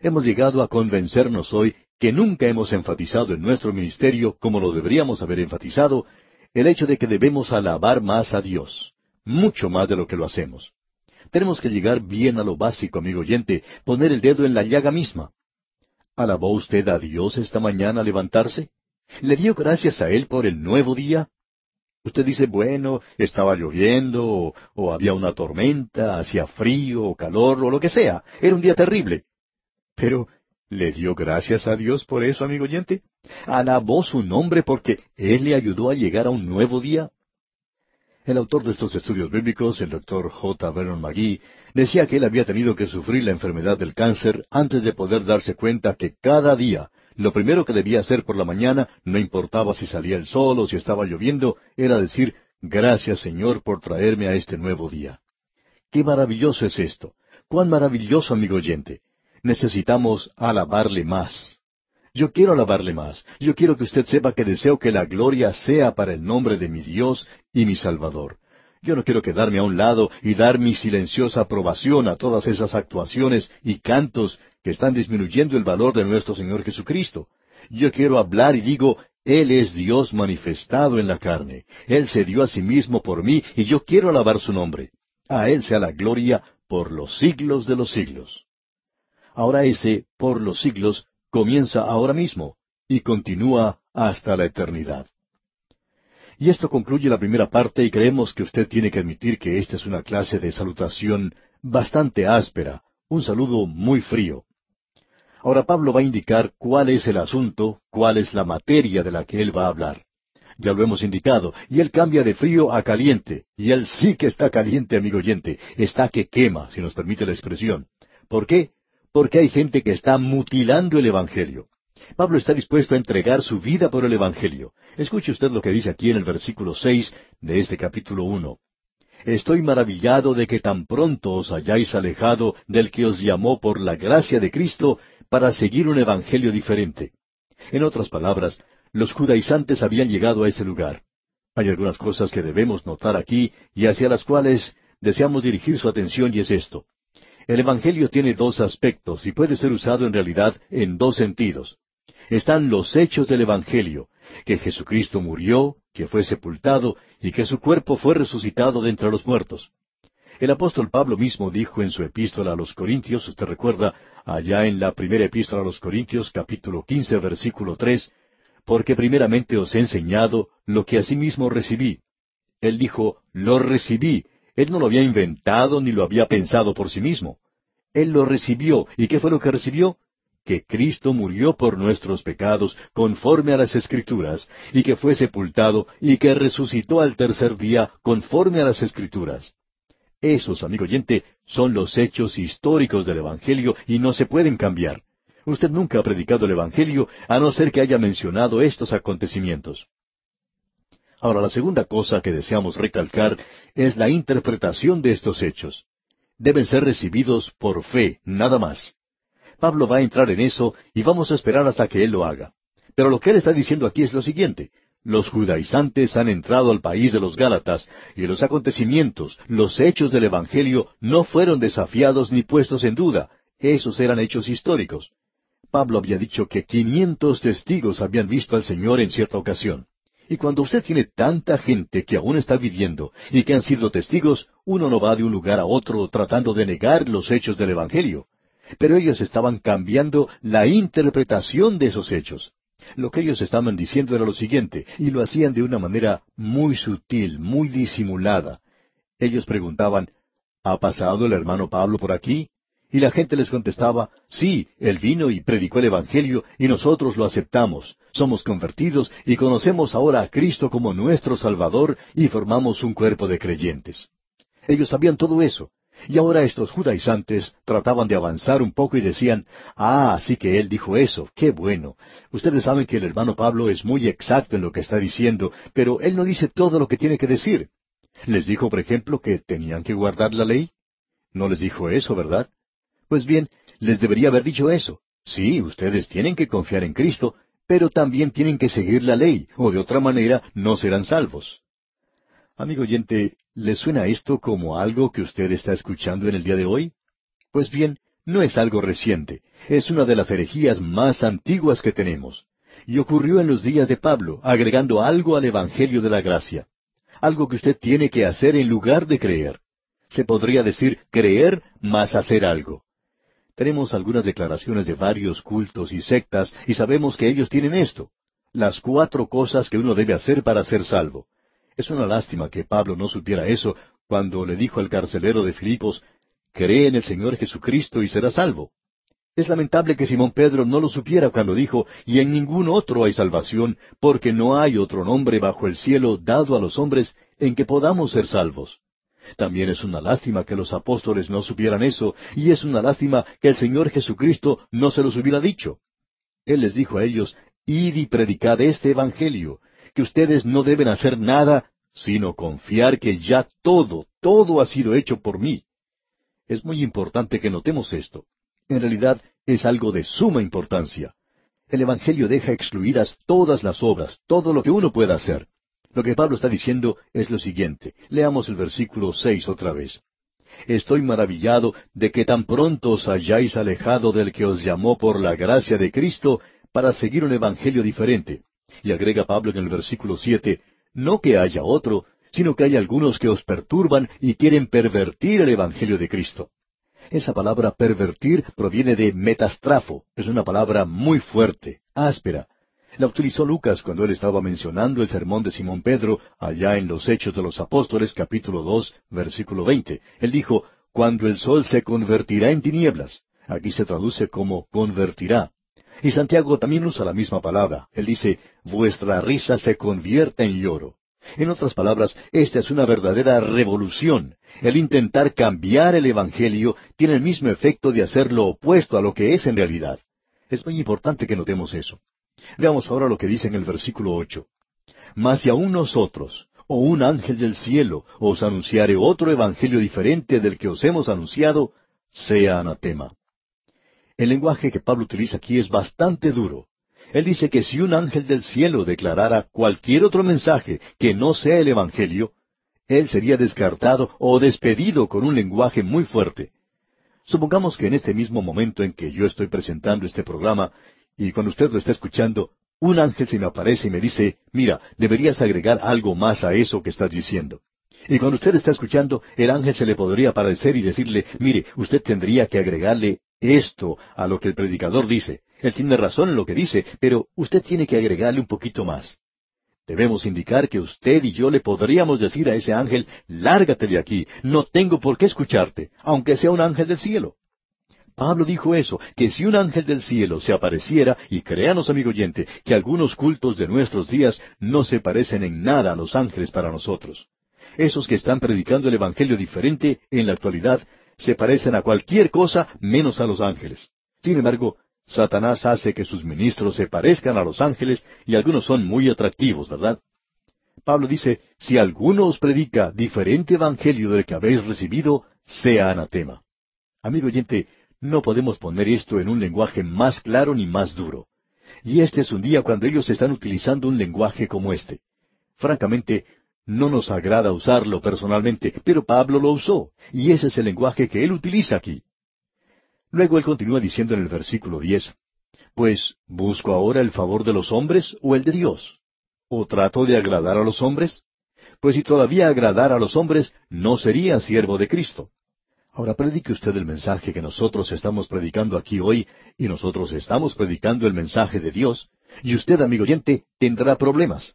Hemos llegado a convencernos hoy que nunca hemos enfatizado en nuestro ministerio, como lo deberíamos haber enfatizado, el hecho de que debemos alabar más a Dios, mucho más de lo que lo hacemos. Tenemos que llegar bien a lo básico, amigo oyente, poner el dedo en la llaga misma. ¿Alabó usted a Dios esta mañana al levantarse? ¿Le dio gracias a Él por el nuevo día? Usted dice, bueno, estaba lloviendo, o, había una tormenta, hacía frío o calor, o lo que sea. Era un día terrible. Pero, ¿le dio gracias a Dios por eso, amigo oyente? ¿Alabó su nombre porque Él le ayudó a llegar a un nuevo día? El autor de estos estudios bíblicos, el doctor J. Vernon McGee, decía que él había tenido que sufrir la enfermedad del cáncer antes de poder darse cuenta que cada día lo primero que debía hacer por la mañana, no importaba si salía el sol o si estaba lloviendo, era decir, gracias Señor por traerme a este nuevo día. Qué maravilloso es esto. Cuán maravilloso, amigo oyente. Necesitamos alabarle más. Yo quiero alabarle más. Yo quiero que usted sepa que deseo que la gloria sea para el nombre de mi Dios y mi Salvador. Yo no quiero quedarme a un lado y dar mi silenciosa aprobación a todas esas actuaciones y cantos que están disminuyendo el valor de nuestro Señor Jesucristo. Yo quiero hablar y digo, Él es Dios manifestado en la carne. Él se dio a sí mismo por mí y yo quiero alabar su nombre. A Él sea la gloria por los siglos de los siglos. Ahora ese por los siglos comienza ahora mismo y continúa hasta la eternidad. Y esto concluye la primera parte y creemos que usted tiene que admitir que esta es una clase de salutación bastante áspera, un saludo muy frío. Ahora Pablo va a indicar cuál es el asunto, cuál es la materia de la que él va a hablar. Ya lo hemos indicado, y él cambia de frío a caliente, y él sí que está caliente, amigo oyente, está que quema, si nos permite la expresión. ¿Por qué? Porque hay gente que está mutilando el Evangelio. Pablo está dispuesto a entregar su vida por el Evangelio. Escuche usted lo que dice aquí en el versículo seis de este capítulo uno. Estoy maravillado de que tan pronto os hayáis alejado del que os llamó por la gracia de Cristo para seguir un Evangelio diferente. En otras palabras, los judaizantes habían llegado a ese lugar. Hay algunas cosas que debemos notar aquí y hacia las cuales deseamos dirigir su atención y es esto. El Evangelio tiene dos aspectos y puede ser usado en realidad en dos sentidos. Están los hechos del Evangelio, que Jesucristo murió, que fue sepultado y que su cuerpo fue resucitado de entre los muertos. El apóstol Pablo mismo dijo en su epístola a los Corintios, usted recuerda, allá en la primera epístola a los Corintios, capítulo quince, versículo tres, porque primeramente os he enseñado lo que asimismo recibí. Él dijo, lo recibí. Él no lo había inventado ni lo había pensado por sí mismo. Él lo recibió. ¿Y qué fue lo que recibió? Que Cristo murió por nuestros pecados conforme a las Escrituras, y que fue sepultado, y que resucitó al tercer día conforme a las Escrituras. Esos, amigo oyente, son los hechos históricos del Evangelio y no se pueden cambiar. Usted nunca ha predicado el Evangelio a no ser que haya mencionado estos acontecimientos. Ahora, la segunda cosa que deseamos recalcar es la interpretación de estos hechos. Deben ser recibidos por fe, nada más. Pablo va a entrar en eso y vamos a esperar hasta que él lo haga. Pero lo que él está diciendo aquí es lo siguiente. Los judaizantes han entrado al país de los Gálatas y los acontecimientos, los hechos del Evangelio no fueron desafiados ni puestos en duda. Esos eran hechos históricos. Pablo había dicho que quinientos testigos habían visto al Señor en cierta ocasión. Y cuando usted tiene tanta gente que aún está viviendo y que han sido testigos, uno no va de un lugar a otro tratando de negar los hechos del Evangelio. Pero ellos estaban cambiando la interpretación de esos hechos. Lo que ellos estaban diciendo era lo siguiente, y lo hacían de una manera muy sutil, muy disimulada. Ellos preguntaban, ¿Ha pasado el hermano Pablo por aquí? Y la gente les contestaba, sí, él vino y predicó el Evangelio y nosotros lo aceptamos. Somos convertidos y conocemos ahora a Cristo como nuestro Salvador y formamos un cuerpo de creyentes. Ellos sabían todo eso. Y ahora estos judaizantes trataban de avanzar un poco y decían, ah, sí que él dijo eso, qué bueno. Ustedes saben que el hermano Pablo es muy exacto en lo que está diciendo, pero él no dice todo lo que tiene que decir. Les dijo, por ejemplo, que tenían que guardar la ley. No les dijo eso, ¿verdad? Pues bien, les debería haber dicho eso. Sí, ustedes tienen que confiar en Cristo, pero también tienen que seguir la ley, o de otra manera no serán salvos. Amigo oyente, ¿le suena esto como algo que usted está escuchando en el día de hoy? Pues bien, no es algo reciente, es una de las herejías más antiguas que tenemos. Y ocurrió en los días de Pablo, agregando algo al Evangelio de la Gracia. Algo que usted tiene que hacer en lugar de creer. Se podría decir creer más hacer algo. Tenemos algunas declaraciones de varios cultos y sectas y sabemos que ellos tienen esto, las cuatro cosas que uno debe hacer para ser salvo. Es una lástima que Pablo no supiera eso cuando le dijo al carcelero de Filipos, cree en el Señor Jesucristo y será salvo. Es lamentable que Simón Pedro no lo supiera cuando dijo, y en ningún otro hay salvación, porque no hay otro nombre bajo el cielo dado a los hombres en que podamos ser salvos. También es una lástima que los apóstoles no supieran eso, y es una lástima que el Señor Jesucristo no se los hubiera dicho. Él les dijo a ellos, Id y predicad este Evangelio, que ustedes no deben hacer nada, sino confiar que ya todo, todo ha sido hecho por mí. Es muy importante que notemos esto. En realidad es algo de suma importancia. El Evangelio deja excluidas todas las obras, todo lo que uno pueda hacer. Lo que Pablo está diciendo es lo siguiente. Leamos el versículo seis otra vez. Estoy maravillado de que tan pronto os hayáis alejado del que os llamó por la gracia de Cristo para seguir un evangelio diferente. Y agrega Pablo en el versículo siete, no que haya otro, sino que hay algunos que os perturban y quieren pervertir el evangelio de Cristo. Esa palabra pervertir proviene de metastrafo, es una palabra muy fuerte, áspera, La utilizó Lucas cuando él estaba mencionando el sermón de Simón Pedro allá en los Hechos de los Apóstoles capítulo dos versículo veinte. Él dijo, cuando el sol se convertirá en tinieblas. Aquí se traduce como convertirá. Y Santiago también usa la misma palabra. Él dice, vuestra risa se convierta en lloro. En otras palabras, esta es una verdadera revolución. El intentar cambiar el Evangelio tiene el mismo efecto de hacer lo opuesto a lo que es en realidad. Es muy importante que notemos eso. Veamos ahora lo que dice en el versículo ocho. Mas si aún nosotros, o un ángel del cielo, os anunciare otro evangelio diferente del que os hemos anunciado, sea anatema. El lenguaje que Pablo utiliza aquí es bastante duro. Él dice que si un ángel del cielo declarara cualquier otro mensaje que no sea el Evangelio, él sería descartado o despedido con un lenguaje muy fuerte. Supongamos que en este mismo momento en que yo estoy presentando este programa, y cuando usted lo está escuchando, un ángel se me aparece y me dice, mira, deberías agregar algo más a eso que estás diciendo. Y cuando usted está escuchando, el ángel se le podría aparecer y decirle, mire, usted tendría que agregarle esto a lo que el predicador dice. Él tiene razón en lo que dice, pero usted tiene que agregarle un poquito más. Debemos indicar que usted y yo le podríamos decir a ese ángel, lárgate de aquí, no tengo por qué escucharte, aunque sea un ángel del cielo. Pablo dijo eso, que si un ángel del cielo se apareciera, y créanos, amigo oyente, que algunos cultos de nuestros días no se parecen en nada a los ángeles para nosotros. Esos que están predicando el Evangelio diferente en la actualidad se parecen a cualquier cosa menos a los ángeles. Sin embargo, Satanás hace que sus ministros se parezcan a los ángeles y algunos son muy atractivos, ¿verdad? Pablo dice, si alguno os predica diferente evangelio del que habéis recibido, sea anatema. Amigo oyente, no podemos poner esto en un lenguaje más claro ni más duro. Y este es un día cuando ellos están utilizando un lenguaje como este. Francamente, no nos agrada usarlo personalmente, pero Pablo lo usó, y ese es el lenguaje que él utiliza aquí. Luego él continúa diciendo en el versículo diez, Pues, ¿busco ahora el favor de los hombres o el de Dios? ¿O trato de agradar a los hombres? Pues si todavía agradara a los hombres, no sería siervo de Cristo. Ahora predique usted el mensaje que nosotros estamos predicando aquí hoy, y nosotros estamos predicando el mensaje de Dios, y usted, amigo oyente, tendrá problemas.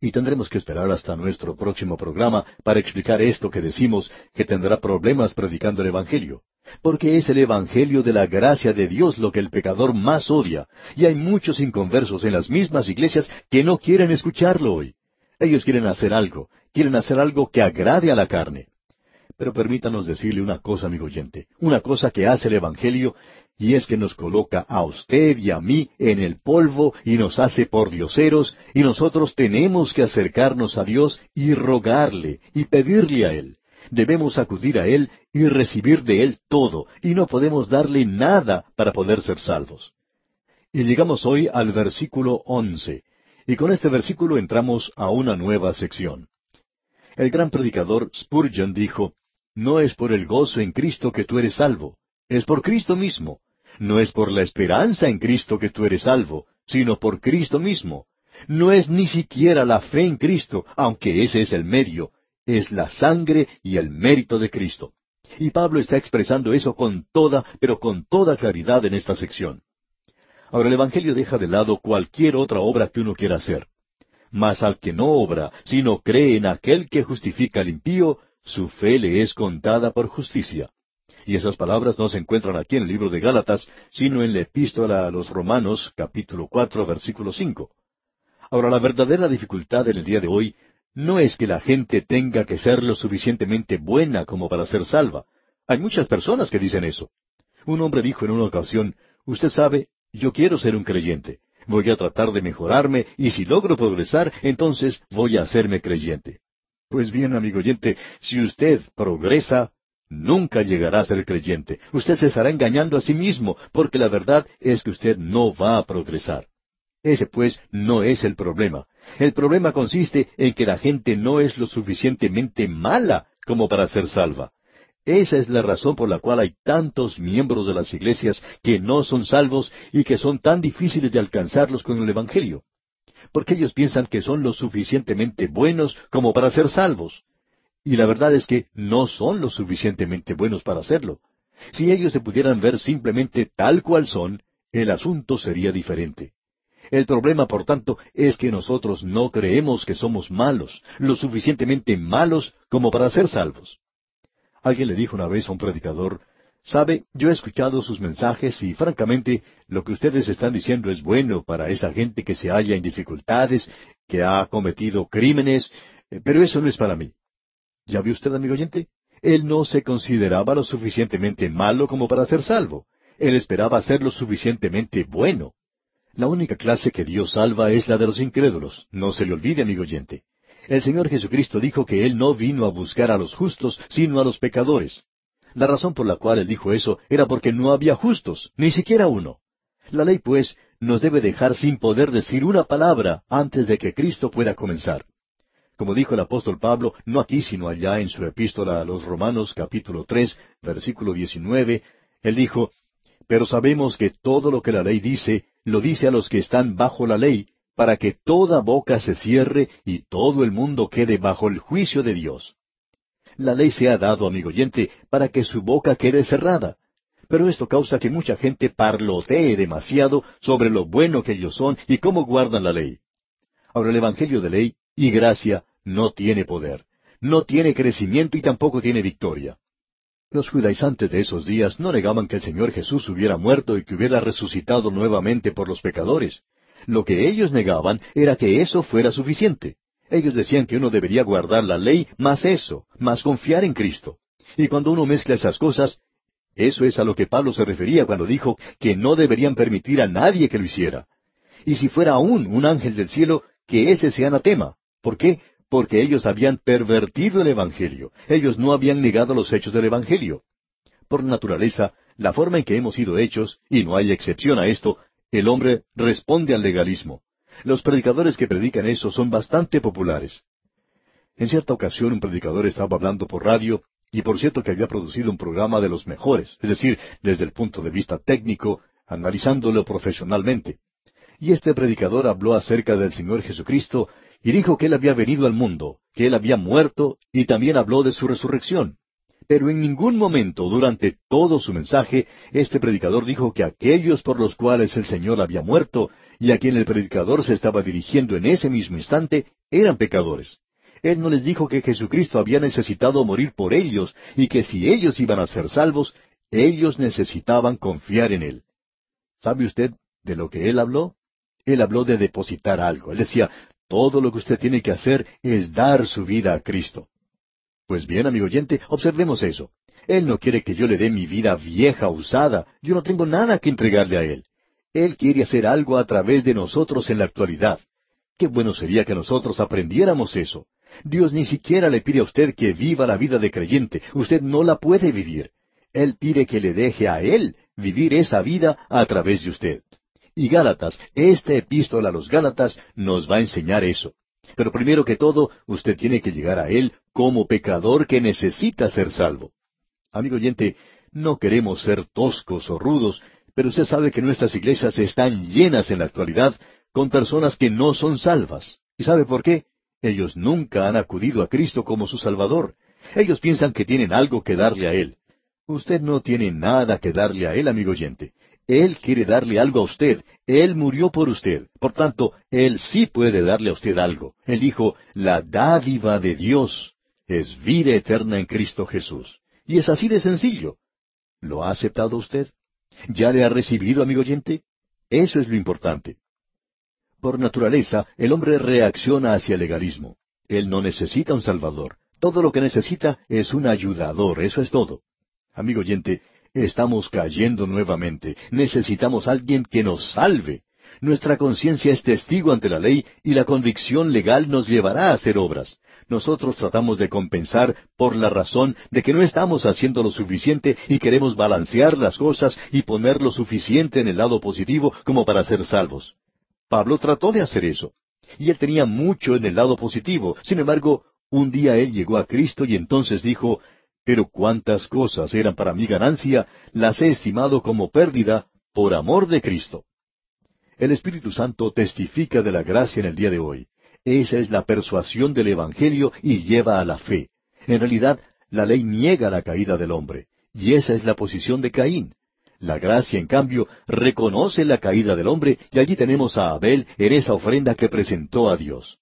Y tendremos que esperar hasta nuestro próximo programa para explicar esto que decimos que tendrá problemas predicando el Evangelio. Porque es el Evangelio de la gracia de Dios lo que el pecador más odia, y hay muchos inconversos en las mismas iglesias que no quieren escucharlo hoy. Ellos quieren hacer algo, quieren hacer algo que agrade a la carne. Pero permítanos decirle una cosa, amigo oyente, una cosa que hace el Evangelio y es que nos coloca a usted y a mí en el polvo y nos hace por dioseros, y nosotros tenemos que acercarnos a Dios y rogarle y pedirle a Él. Debemos acudir a Él y recibir de Él todo, y no podemos darle nada para poder ser salvos. Y llegamos hoy al versículo once, y con este versículo entramos a una nueva sección. El gran predicador Spurgeon dijo, No es por el gozo en Cristo que tú eres salvo, es por Cristo mismo no es por la esperanza en Cristo que tú eres salvo, sino por Cristo mismo. No es ni siquiera la fe en Cristo, aunque ese es el medio, es la sangre y el mérito de Cristo. Y Pablo está expresando eso con toda, pero con toda claridad en esta sección. Ahora el Evangelio deja de lado cualquier otra obra que uno quiera hacer. Mas al que no obra, sino cree en aquel que justifica al impío, su fe le es contada por justicia. Y esas palabras no se encuentran aquí en el libro de Gálatas, sino en la epístola a los Romanos, capítulo cuatro, versículo cinco. Ahora, la verdadera dificultad en el día de hoy no es que la gente tenga que ser lo suficientemente buena como para ser salva. Hay muchas personas que dicen eso. Un hombre dijo en una ocasión, Usted sabe, yo quiero ser un creyente. Voy a tratar de mejorarme y si logro progresar, entonces voy a hacerme creyente. Pues bien, amigo oyente, si usted progresa, nunca llegará a ser creyente. Usted se estará engañando a sí mismo, porque la verdad es que usted no va a progresar. Ese pues no es el problema. El problema consiste en que la gente no es lo suficientemente mala como para ser salva. Esa es la razón por la cual hay tantos miembros de las iglesias que no son salvos y que son tan difíciles de alcanzarlos con el Evangelio. Porque ellos piensan que son lo suficientemente buenos como para ser salvos. Y la verdad es que no son lo suficientemente buenos para hacerlo. Si ellos se pudieran ver simplemente tal cual son, el asunto sería diferente. El problema, por tanto, es que nosotros no creemos que somos malos, lo suficientemente malos como para ser salvos. Alguien le dijo una vez a un predicador, Sabe, yo he escuchado sus mensajes y francamente lo que ustedes están diciendo es bueno para esa gente que se halla en dificultades, que ha cometido crímenes, eh, pero eso no es para mí. ¿Ya vio usted, amigo oyente? Él no se consideraba lo suficientemente malo como para ser salvo. Él esperaba ser lo suficientemente bueno. La única clase que Dios salva es la de los incrédulos. No se le olvide, amigo oyente. El Señor Jesucristo dijo que Él no vino a buscar a los justos, sino a los pecadores. La razón por la cual Él dijo eso era porque no había justos, ni siquiera uno. La ley, pues, nos debe dejar sin poder decir una palabra antes de que Cristo pueda comenzar. Como dijo el apóstol Pablo, no aquí sino allá en su epístola a los Romanos capítulo tres, versículo diecinueve, él dijo, Pero sabemos que todo lo que la ley dice, lo dice a los que están bajo la ley, para que toda boca se cierre y todo el mundo quede bajo el juicio de Dios. La ley se ha dado, amigo oyente, para que su boca quede cerrada. Pero esto causa que mucha gente parlotee demasiado sobre lo bueno que ellos son y cómo guardan la ley. Ahora el Evangelio de ley y gracia no tiene poder, no tiene crecimiento y tampoco tiene victoria. Los judaizantes de esos días no negaban que el Señor Jesús hubiera muerto y que hubiera resucitado nuevamente por los pecadores. Lo que ellos negaban era que eso fuera suficiente. Ellos decían que uno debería guardar la ley más eso, más confiar en Cristo. Y cuando uno mezcla esas cosas, eso es a lo que Pablo se refería cuando dijo que no deberían permitir a nadie que lo hiciera. Y si fuera aún un ángel del cielo, que ese sea anatema. ¿Por qué? Porque ellos habían pervertido el Evangelio. Ellos no habían negado los hechos del Evangelio. Por naturaleza, la forma en que hemos sido hechos, y no hay excepción a esto, el hombre responde al legalismo. Los predicadores que predican eso son bastante populares. En cierta ocasión un predicador estaba hablando por radio, y por cierto que había producido un programa de los mejores, es decir, desde el punto de vista técnico, analizándolo profesionalmente. Y este predicador habló acerca del Señor Jesucristo y dijo que Él había venido al mundo, que Él había muerto y también habló de su resurrección. Pero en ningún momento durante todo su mensaje este predicador dijo que aquellos por los cuales el Señor había muerto y a quien el predicador se estaba dirigiendo en ese mismo instante eran pecadores. Él no les dijo que Jesucristo había necesitado morir por ellos y que si ellos iban a ser salvos, ellos necesitaban confiar en Él. ¿Sabe usted de lo que Él habló? Él habló de depositar algo. Él decía, todo lo que usted tiene que hacer es dar su vida a Cristo. Pues bien, amigo oyente, observemos eso. Él no quiere que yo le dé mi vida vieja, usada. Yo no tengo nada que entregarle a Él. Él quiere hacer algo a través de nosotros en la actualidad. Qué bueno sería que nosotros aprendiéramos eso. Dios ni siquiera le pide a usted que viva la vida de creyente. Usted no la puede vivir. Él pide que le deje a Él vivir esa vida a través de usted. Y Gálatas, esta epístola a los Gálatas nos va a enseñar eso. Pero primero que todo, usted tiene que llegar a Él como pecador que necesita ser salvo. Amigo oyente, no queremos ser toscos o rudos, pero usted sabe que nuestras iglesias están llenas en la actualidad con personas que no son salvas. ¿Y sabe por qué? Ellos nunca han acudido a Cristo como su Salvador. Ellos piensan que tienen algo que darle a Él. Usted no tiene nada que darle a Él, amigo oyente. Él quiere darle algo a usted. Él murió por usted. Por tanto, Él sí puede darle a usted algo. Él dijo, la dádiva de Dios es vida eterna en Cristo Jesús. Y es así de sencillo. ¿Lo ha aceptado usted? ¿Ya le ha recibido, amigo oyente? Eso es lo importante. Por naturaleza, el hombre reacciona hacia el legalismo. Él no necesita un Salvador. Todo lo que necesita es un ayudador, eso es todo. Amigo oyente, Estamos cayendo nuevamente. Necesitamos alguien que nos salve. Nuestra conciencia es testigo ante la ley y la convicción legal nos llevará a hacer obras. Nosotros tratamos de compensar por la razón de que no estamos haciendo lo suficiente y queremos balancear las cosas y poner lo suficiente en el lado positivo como para ser salvos. Pablo trató de hacer eso. Y él tenía mucho en el lado positivo. Sin embargo, un día él llegó a Cristo y entonces dijo, pero cuántas cosas eran para mi ganancia, las he estimado como pérdida por amor de Cristo. El Espíritu Santo testifica de la gracia en el día de hoy. Esa es la persuasión del Evangelio y lleva a la fe. En realidad, la ley niega la caída del hombre, y esa es la posición de Caín. La gracia, en cambio, reconoce la caída del hombre y allí tenemos a Abel en esa ofrenda que presentó a Dios.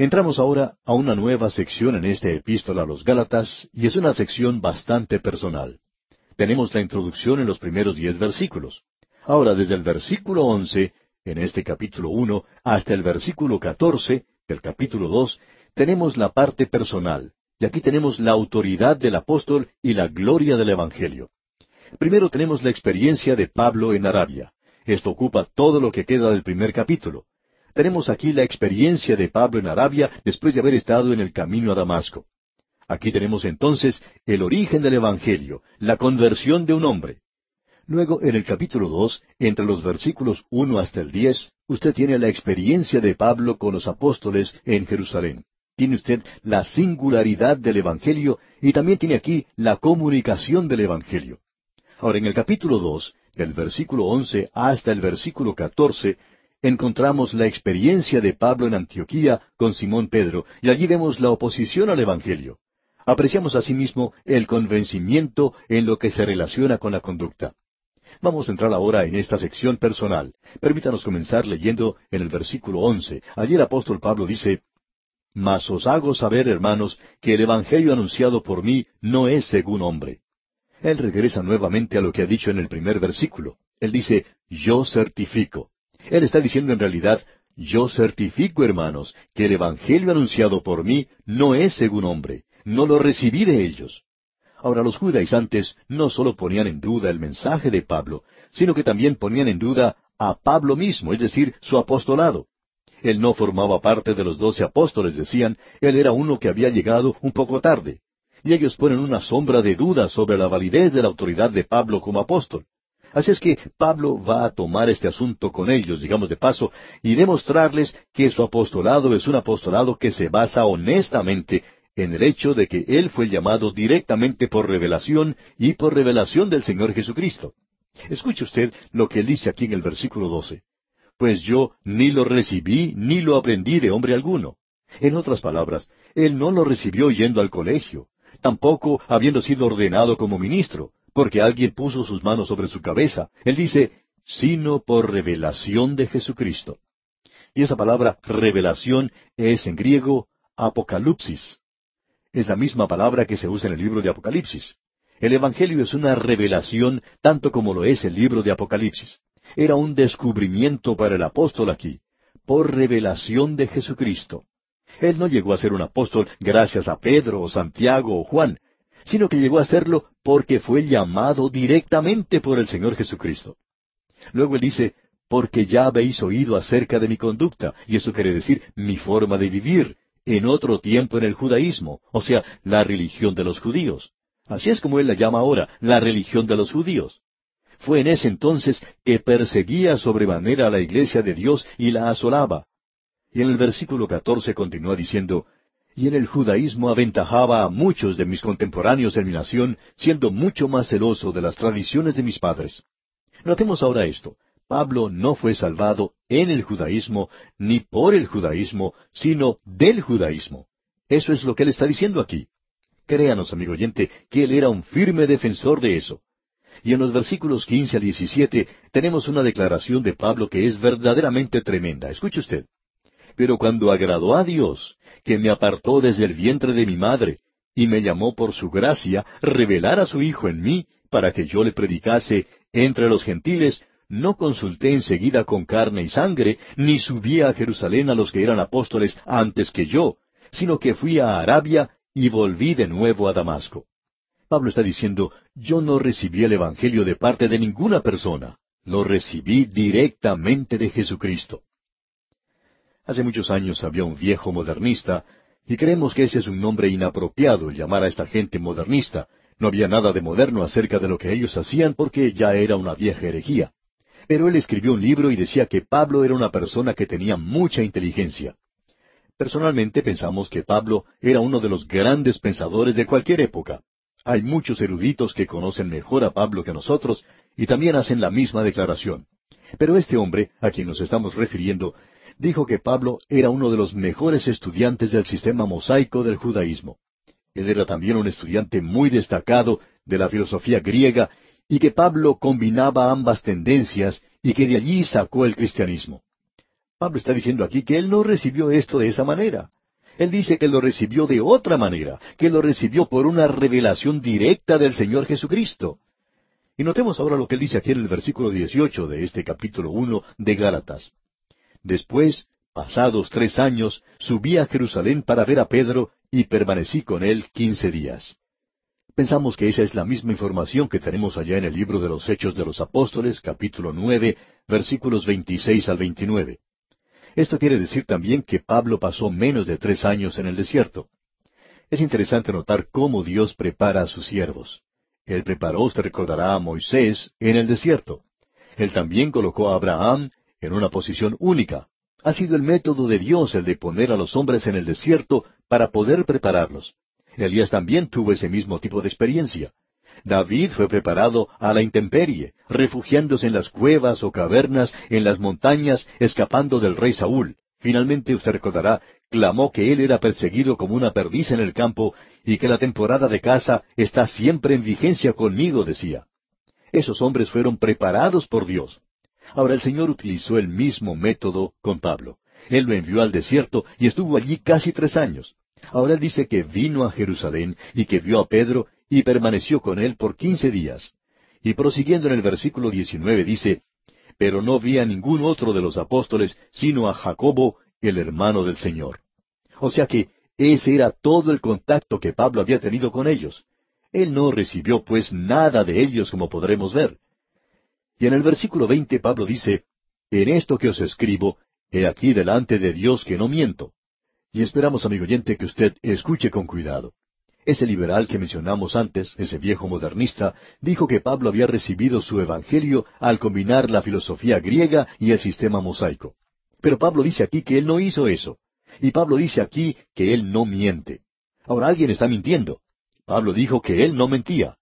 Entramos ahora a una nueva sección en esta epístola a los Gálatas y es una sección bastante personal. Tenemos la introducción en los primeros diez versículos. Ahora, desde el versículo once, en este capítulo uno, hasta el versículo catorce, del capítulo dos, tenemos la parte personal, y aquí tenemos la autoridad del apóstol y la gloria del Evangelio. Primero tenemos la experiencia de Pablo en Arabia. Esto ocupa todo lo que queda del primer capítulo. Tenemos aquí la experiencia de Pablo en Arabia después de haber estado en el camino a Damasco. Aquí tenemos entonces el origen del Evangelio, la conversión de un hombre. Luego, en el capítulo dos, entre los versículos uno hasta el diez, usted tiene la experiencia de Pablo con los apóstoles en Jerusalén. Tiene usted la singularidad del Evangelio y también tiene aquí la comunicación del Evangelio. Ahora, en el capítulo dos, del versículo once hasta el versículo catorce, encontramos la experiencia de Pablo en Antioquía con Simón Pedro, y allí vemos la oposición al Evangelio. Apreciamos asimismo el convencimiento en lo que se relaciona con la conducta. Vamos a entrar ahora en esta sección personal. Permítanos comenzar leyendo en el versículo once. Allí el apóstol Pablo dice, Mas os hago saber, hermanos, que el Evangelio anunciado por mí no es según hombre. Él regresa nuevamente a lo que ha dicho en el primer versículo. Él dice, yo certifico. Él está diciendo en realidad, yo certifico, hermanos, que el Evangelio anunciado por mí no es según hombre, no lo recibí de ellos. Ahora los judaizantes no solo ponían en duda el mensaje de Pablo, sino que también ponían en duda a Pablo mismo, es decir, su apostolado. Él no formaba parte de los doce apóstoles, decían, él era uno que había llegado un poco tarde y ellos ponen una sombra de duda sobre la validez de la autoridad de Pablo como apóstol. Así es que Pablo va a tomar este asunto con ellos, digamos de paso, y demostrarles que su apostolado es un apostolado que se basa honestamente en el hecho de que él fue llamado directamente por revelación y por revelación del Señor Jesucristo. Escuche usted lo que él dice aquí en el versículo 12. Pues yo ni lo recibí ni lo aprendí de hombre alguno. En otras palabras, él no lo recibió yendo al colegio, tampoco habiendo sido ordenado como ministro, porque alguien puso sus manos sobre su cabeza. Él dice, sino por revelación de Jesucristo. Y esa palabra revelación es en griego apocalipsis. Es la misma palabra que se usa en el libro de Apocalipsis. El Evangelio es una revelación tanto como lo es el libro de Apocalipsis. Era un descubrimiento para el apóstol aquí, por revelación de Jesucristo. Él no llegó a ser un apóstol gracias a Pedro o Santiago o Juan, sino que llegó a serlo porque fue llamado directamente por el Señor Jesucristo. Luego él dice, porque ya habéis oído acerca de mi conducta, y eso quiere decir mi forma de vivir, en otro tiempo en el judaísmo, o sea, la religión de los judíos. Así es como él la llama ahora, la religión de los judíos. Fue en ese entonces que perseguía sobremanera a la iglesia de Dios y la asolaba. Y en el versículo catorce continúa diciendo, y en el judaísmo aventajaba a muchos de mis contemporáneos en mi nación, siendo mucho más celoso de las tradiciones de mis padres. Notemos ahora esto. Pablo no fue salvado en el judaísmo, ni por el judaísmo, sino del judaísmo. Eso es lo que él está diciendo aquí. Créanos, amigo oyente, que él era un firme defensor de eso. Y en los versículos quince al diecisiete tenemos una declaración de Pablo que es verdaderamente tremenda. Escuche usted. Pero cuando agradó a Dios, que me apartó desde el vientre de mi madre, y me llamó por su gracia, revelar a su Hijo en mí, para que yo le predicase entre los gentiles, no consulté enseguida con carne y sangre, ni subí a Jerusalén a los que eran apóstoles antes que yo, sino que fui a Arabia y volví de nuevo a Damasco. Pablo está diciendo, yo no recibí el Evangelio de parte de ninguna persona, lo recibí directamente de Jesucristo. Hace muchos años había un viejo modernista, y creemos que ese es un nombre inapropiado llamar a esta gente modernista. No había nada de moderno acerca de lo que ellos hacían porque ya era una vieja herejía. Pero él escribió un libro y decía que Pablo era una persona que tenía mucha inteligencia. Personalmente pensamos que Pablo era uno de los grandes pensadores de cualquier época. Hay muchos eruditos que conocen mejor a Pablo que nosotros y también hacen la misma declaración. Pero este hombre, a quien nos estamos refiriendo, dijo que Pablo era uno de los mejores estudiantes del sistema mosaico del judaísmo. Él era también un estudiante muy destacado de la filosofía griega y que Pablo combinaba ambas tendencias y que de allí sacó el cristianismo. Pablo está diciendo aquí que él no recibió esto de esa manera. Él dice que lo recibió de otra manera, que lo recibió por una revelación directa del Señor Jesucristo. Y notemos ahora lo que él dice aquí en el versículo 18 de este capítulo 1 de Gálatas. Después, pasados tres años, subí a Jerusalén para ver a Pedro y permanecí con él quince días. Pensamos que esa es la misma información que tenemos allá en el libro de los Hechos de los Apóstoles, capítulo nueve, versículos veintiséis al veintinueve. Esto quiere decir también que Pablo pasó menos de tres años en el desierto. Es interesante notar cómo Dios prepara a sus siervos. Él preparó, usted recordará, a Moisés en el desierto. Él también colocó a Abraham en una posición única. Ha sido el método de Dios el de poner a los hombres en el desierto para poder prepararlos. Elías también tuvo ese mismo tipo de experiencia. David fue preparado a la intemperie, refugiándose en las cuevas o cavernas, en las montañas, escapando del rey Saúl. Finalmente, usted recordará, clamó que él era perseguido como una perdiz en el campo y que la temporada de caza está siempre en vigencia conmigo, decía. Esos hombres fueron preparados por Dios. Ahora el Señor utilizó el mismo método con Pablo. Él lo envió al desierto y estuvo allí casi tres años. Ahora él dice que vino a Jerusalén y que vio a Pedro y permaneció con él por quince días. Y prosiguiendo en el versículo diecinueve dice, Pero no vi a ningún otro de los apóstoles sino a Jacobo, el hermano del Señor. O sea que ese era todo el contacto que Pablo había tenido con ellos. Él no recibió pues nada de ellos como podremos ver. Y en el versículo veinte Pablo dice, En esto que os escribo, he aquí delante de Dios que no miento. Y esperamos, amigo oyente, que usted escuche con cuidado. Ese liberal que mencionamos antes, ese viejo modernista, dijo que Pablo había recibido su evangelio al combinar la filosofía griega y el sistema mosaico. Pero Pablo dice aquí que él no hizo eso. Y Pablo dice aquí que él no miente. Ahora alguien está mintiendo. Pablo dijo que él no mentía.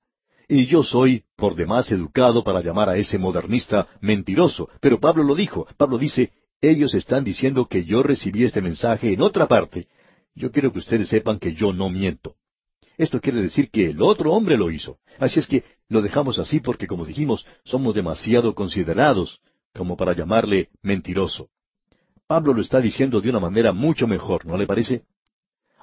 Y yo soy por demás educado para llamar a ese modernista mentiroso, pero Pablo lo dijo. Pablo dice, ellos están diciendo que yo recibí este mensaje en otra parte. Yo quiero que ustedes sepan que yo no miento. Esto quiere decir que el otro hombre lo hizo. Así es que lo dejamos así porque, como dijimos, somos demasiado considerados como para llamarle mentiroso. Pablo lo está diciendo de una manera mucho mejor, ¿no le parece?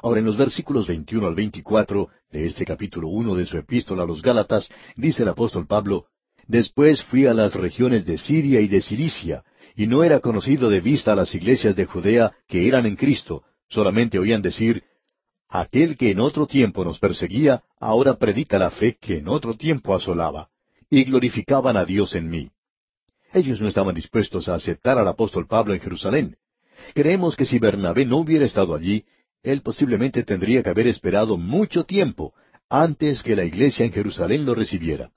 Ahora, en los versículos 21 al 24 de este capítulo 1 de su epístola a los Gálatas, dice el apóstol Pablo, Después fui a las regiones de Siria y de Cilicia, y no era conocido de vista a las iglesias de Judea que eran en Cristo, solamente oían decir, Aquel que en otro tiempo nos perseguía, ahora predica la fe que en otro tiempo asolaba, y glorificaban a Dios en mí. Ellos no estaban dispuestos a aceptar al apóstol Pablo en Jerusalén. Creemos que si Bernabé no hubiera estado allí, él posiblemente tendría que haber esperado mucho tiempo antes que la iglesia en Jerusalén lo recibiera.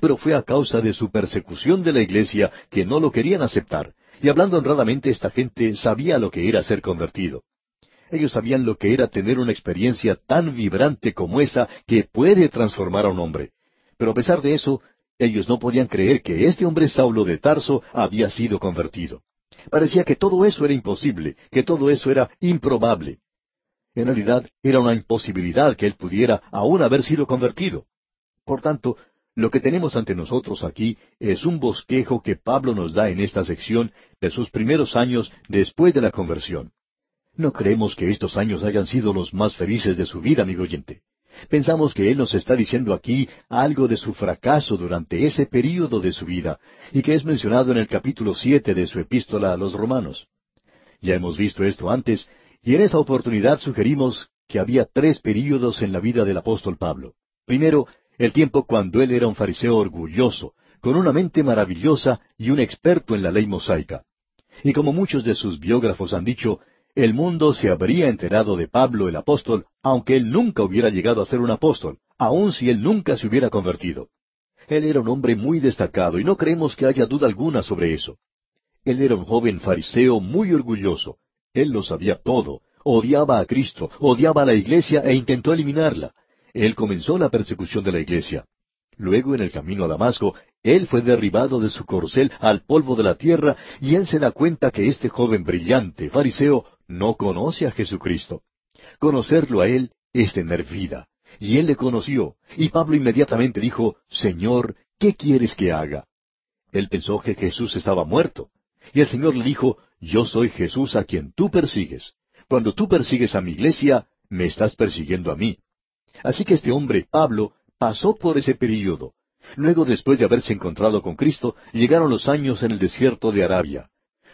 Pero fue a causa de su persecución de la iglesia que no lo querían aceptar, y hablando honradamente, esta gente sabía lo que era ser convertido. Ellos sabían lo que era tener una experiencia tan vibrante como esa que puede transformar a un hombre. Pero a pesar de eso, ellos no podían creer que este hombre Saulo de Tarso había sido convertido. Parecía que todo eso era imposible, que todo eso era improbable. En realidad era una imposibilidad que él pudiera aún haber sido convertido. Por tanto, lo que tenemos ante nosotros aquí es un bosquejo que Pablo nos da en esta sección de sus primeros años después de la conversión. No creemos que estos años hayan sido los más felices de su vida, amigo oyente. Pensamos que Él nos está diciendo aquí algo de su fracaso durante ese período de su vida, y que es mencionado en el capítulo siete de su epístola a los romanos. Ya hemos visto esto antes, y en esa oportunidad sugerimos que había tres períodos en la vida del apóstol Pablo. Primero, el tiempo cuando él era un fariseo orgulloso, con una mente maravillosa y un experto en la ley mosaica. Y como muchos de sus biógrafos han dicho, el mundo se habría enterado de Pablo el apóstol, aunque él nunca hubiera llegado a ser un apóstol, aun si él nunca se hubiera convertido. Él era un hombre muy destacado y no creemos que haya duda alguna sobre eso. Él era un joven fariseo muy orgulloso. Él lo sabía todo. Odiaba a Cristo, odiaba a la iglesia e intentó eliminarla. Él comenzó la persecución de la iglesia. Luego, en el camino a Damasco, él fue derribado de su corcel al polvo de la tierra y él se da cuenta que este joven brillante, fariseo, no conoce a Jesucristo. Conocerlo a él es tener vida. Y él le conoció. Y Pablo inmediatamente dijo, Señor, ¿qué quieres que haga? Él pensó que Jesús estaba muerto. Y el Señor le dijo, Yo soy Jesús a quien tú persigues. Cuando tú persigues a mi iglesia, me estás persiguiendo a mí. Así que este hombre, Pablo, pasó por ese período. Luego, después de haberse encontrado con Cristo, llegaron los años en el desierto de Arabia.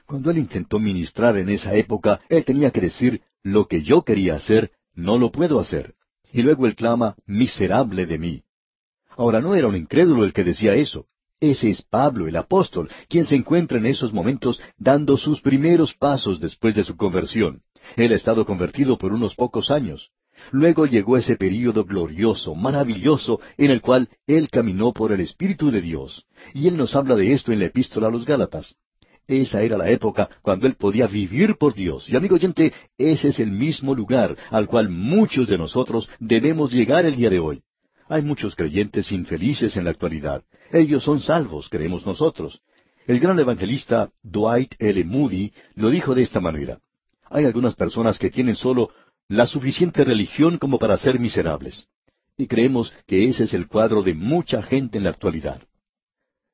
Cuando él intentó ministrar en esa época, él tenía que decir, lo que yo quería hacer, no lo puedo hacer. Y luego él clama, miserable de mí. Ahora no era un incrédulo el que decía eso. Ese es Pablo, el apóstol, quien se encuentra en esos momentos dando sus primeros pasos después de su conversión. Él ha estado convertido por unos pocos años. Luego llegó ese período glorioso, maravilloso, en el cual Él caminó por el Espíritu de Dios. Y Él nos habla de esto en la epístola a los Gálatas. Esa era la época cuando Él podía vivir por Dios. Y amigo oyente, ese es el mismo lugar al cual muchos de nosotros debemos llegar el día de hoy. Hay muchos creyentes infelices en la actualidad. Ellos son salvos, creemos nosotros. El gran evangelista Dwight L. Moody lo dijo de esta manera. Hay algunas personas que tienen solo la suficiente religión como para ser miserables. Y creemos que ese es el cuadro de mucha gente en la actualidad.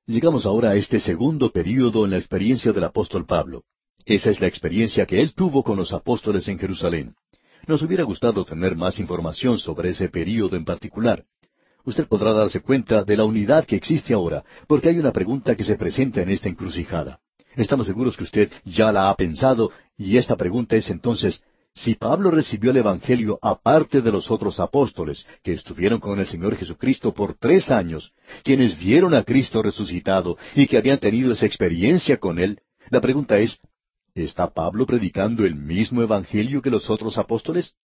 Llegamos ahora a este segundo período en la experiencia del apóstol Pablo. Esa es la experiencia que él tuvo con los apóstoles en Jerusalén. Nos hubiera gustado tener más información sobre ese período en particular usted podrá darse cuenta de la unidad que existe ahora, porque hay una pregunta que se presenta en esta encrucijada. Estamos seguros que usted ya la ha pensado, y esta pregunta es entonces, si Pablo recibió el Evangelio aparte de los otros apóstoles, que estuvieron con el Señor Jesucristo por tres años, quienes vieron a Cristo resucitado y que habían tenido esa experiencia con Él, la pregunta es, ¿está Pablo predicando el mismo Evangelio que los otros apóstoles?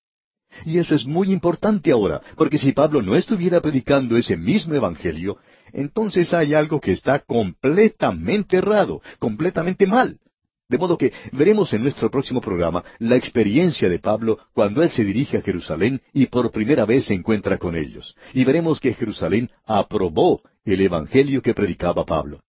Y eso es muy importante ahora, porque si Pablo no estuviera predicando ese mismo Evangelio, entonces hay algo que está completamente errado, completamente mal. De modo que veremos en nuestro próximo programa la experiencia de Pablo cuando él se dirige a Jerusalén y por primera vez se encuentra con ellos. Y veremos que Jerusalén aprobó el Evangelio que predicaba Pablo.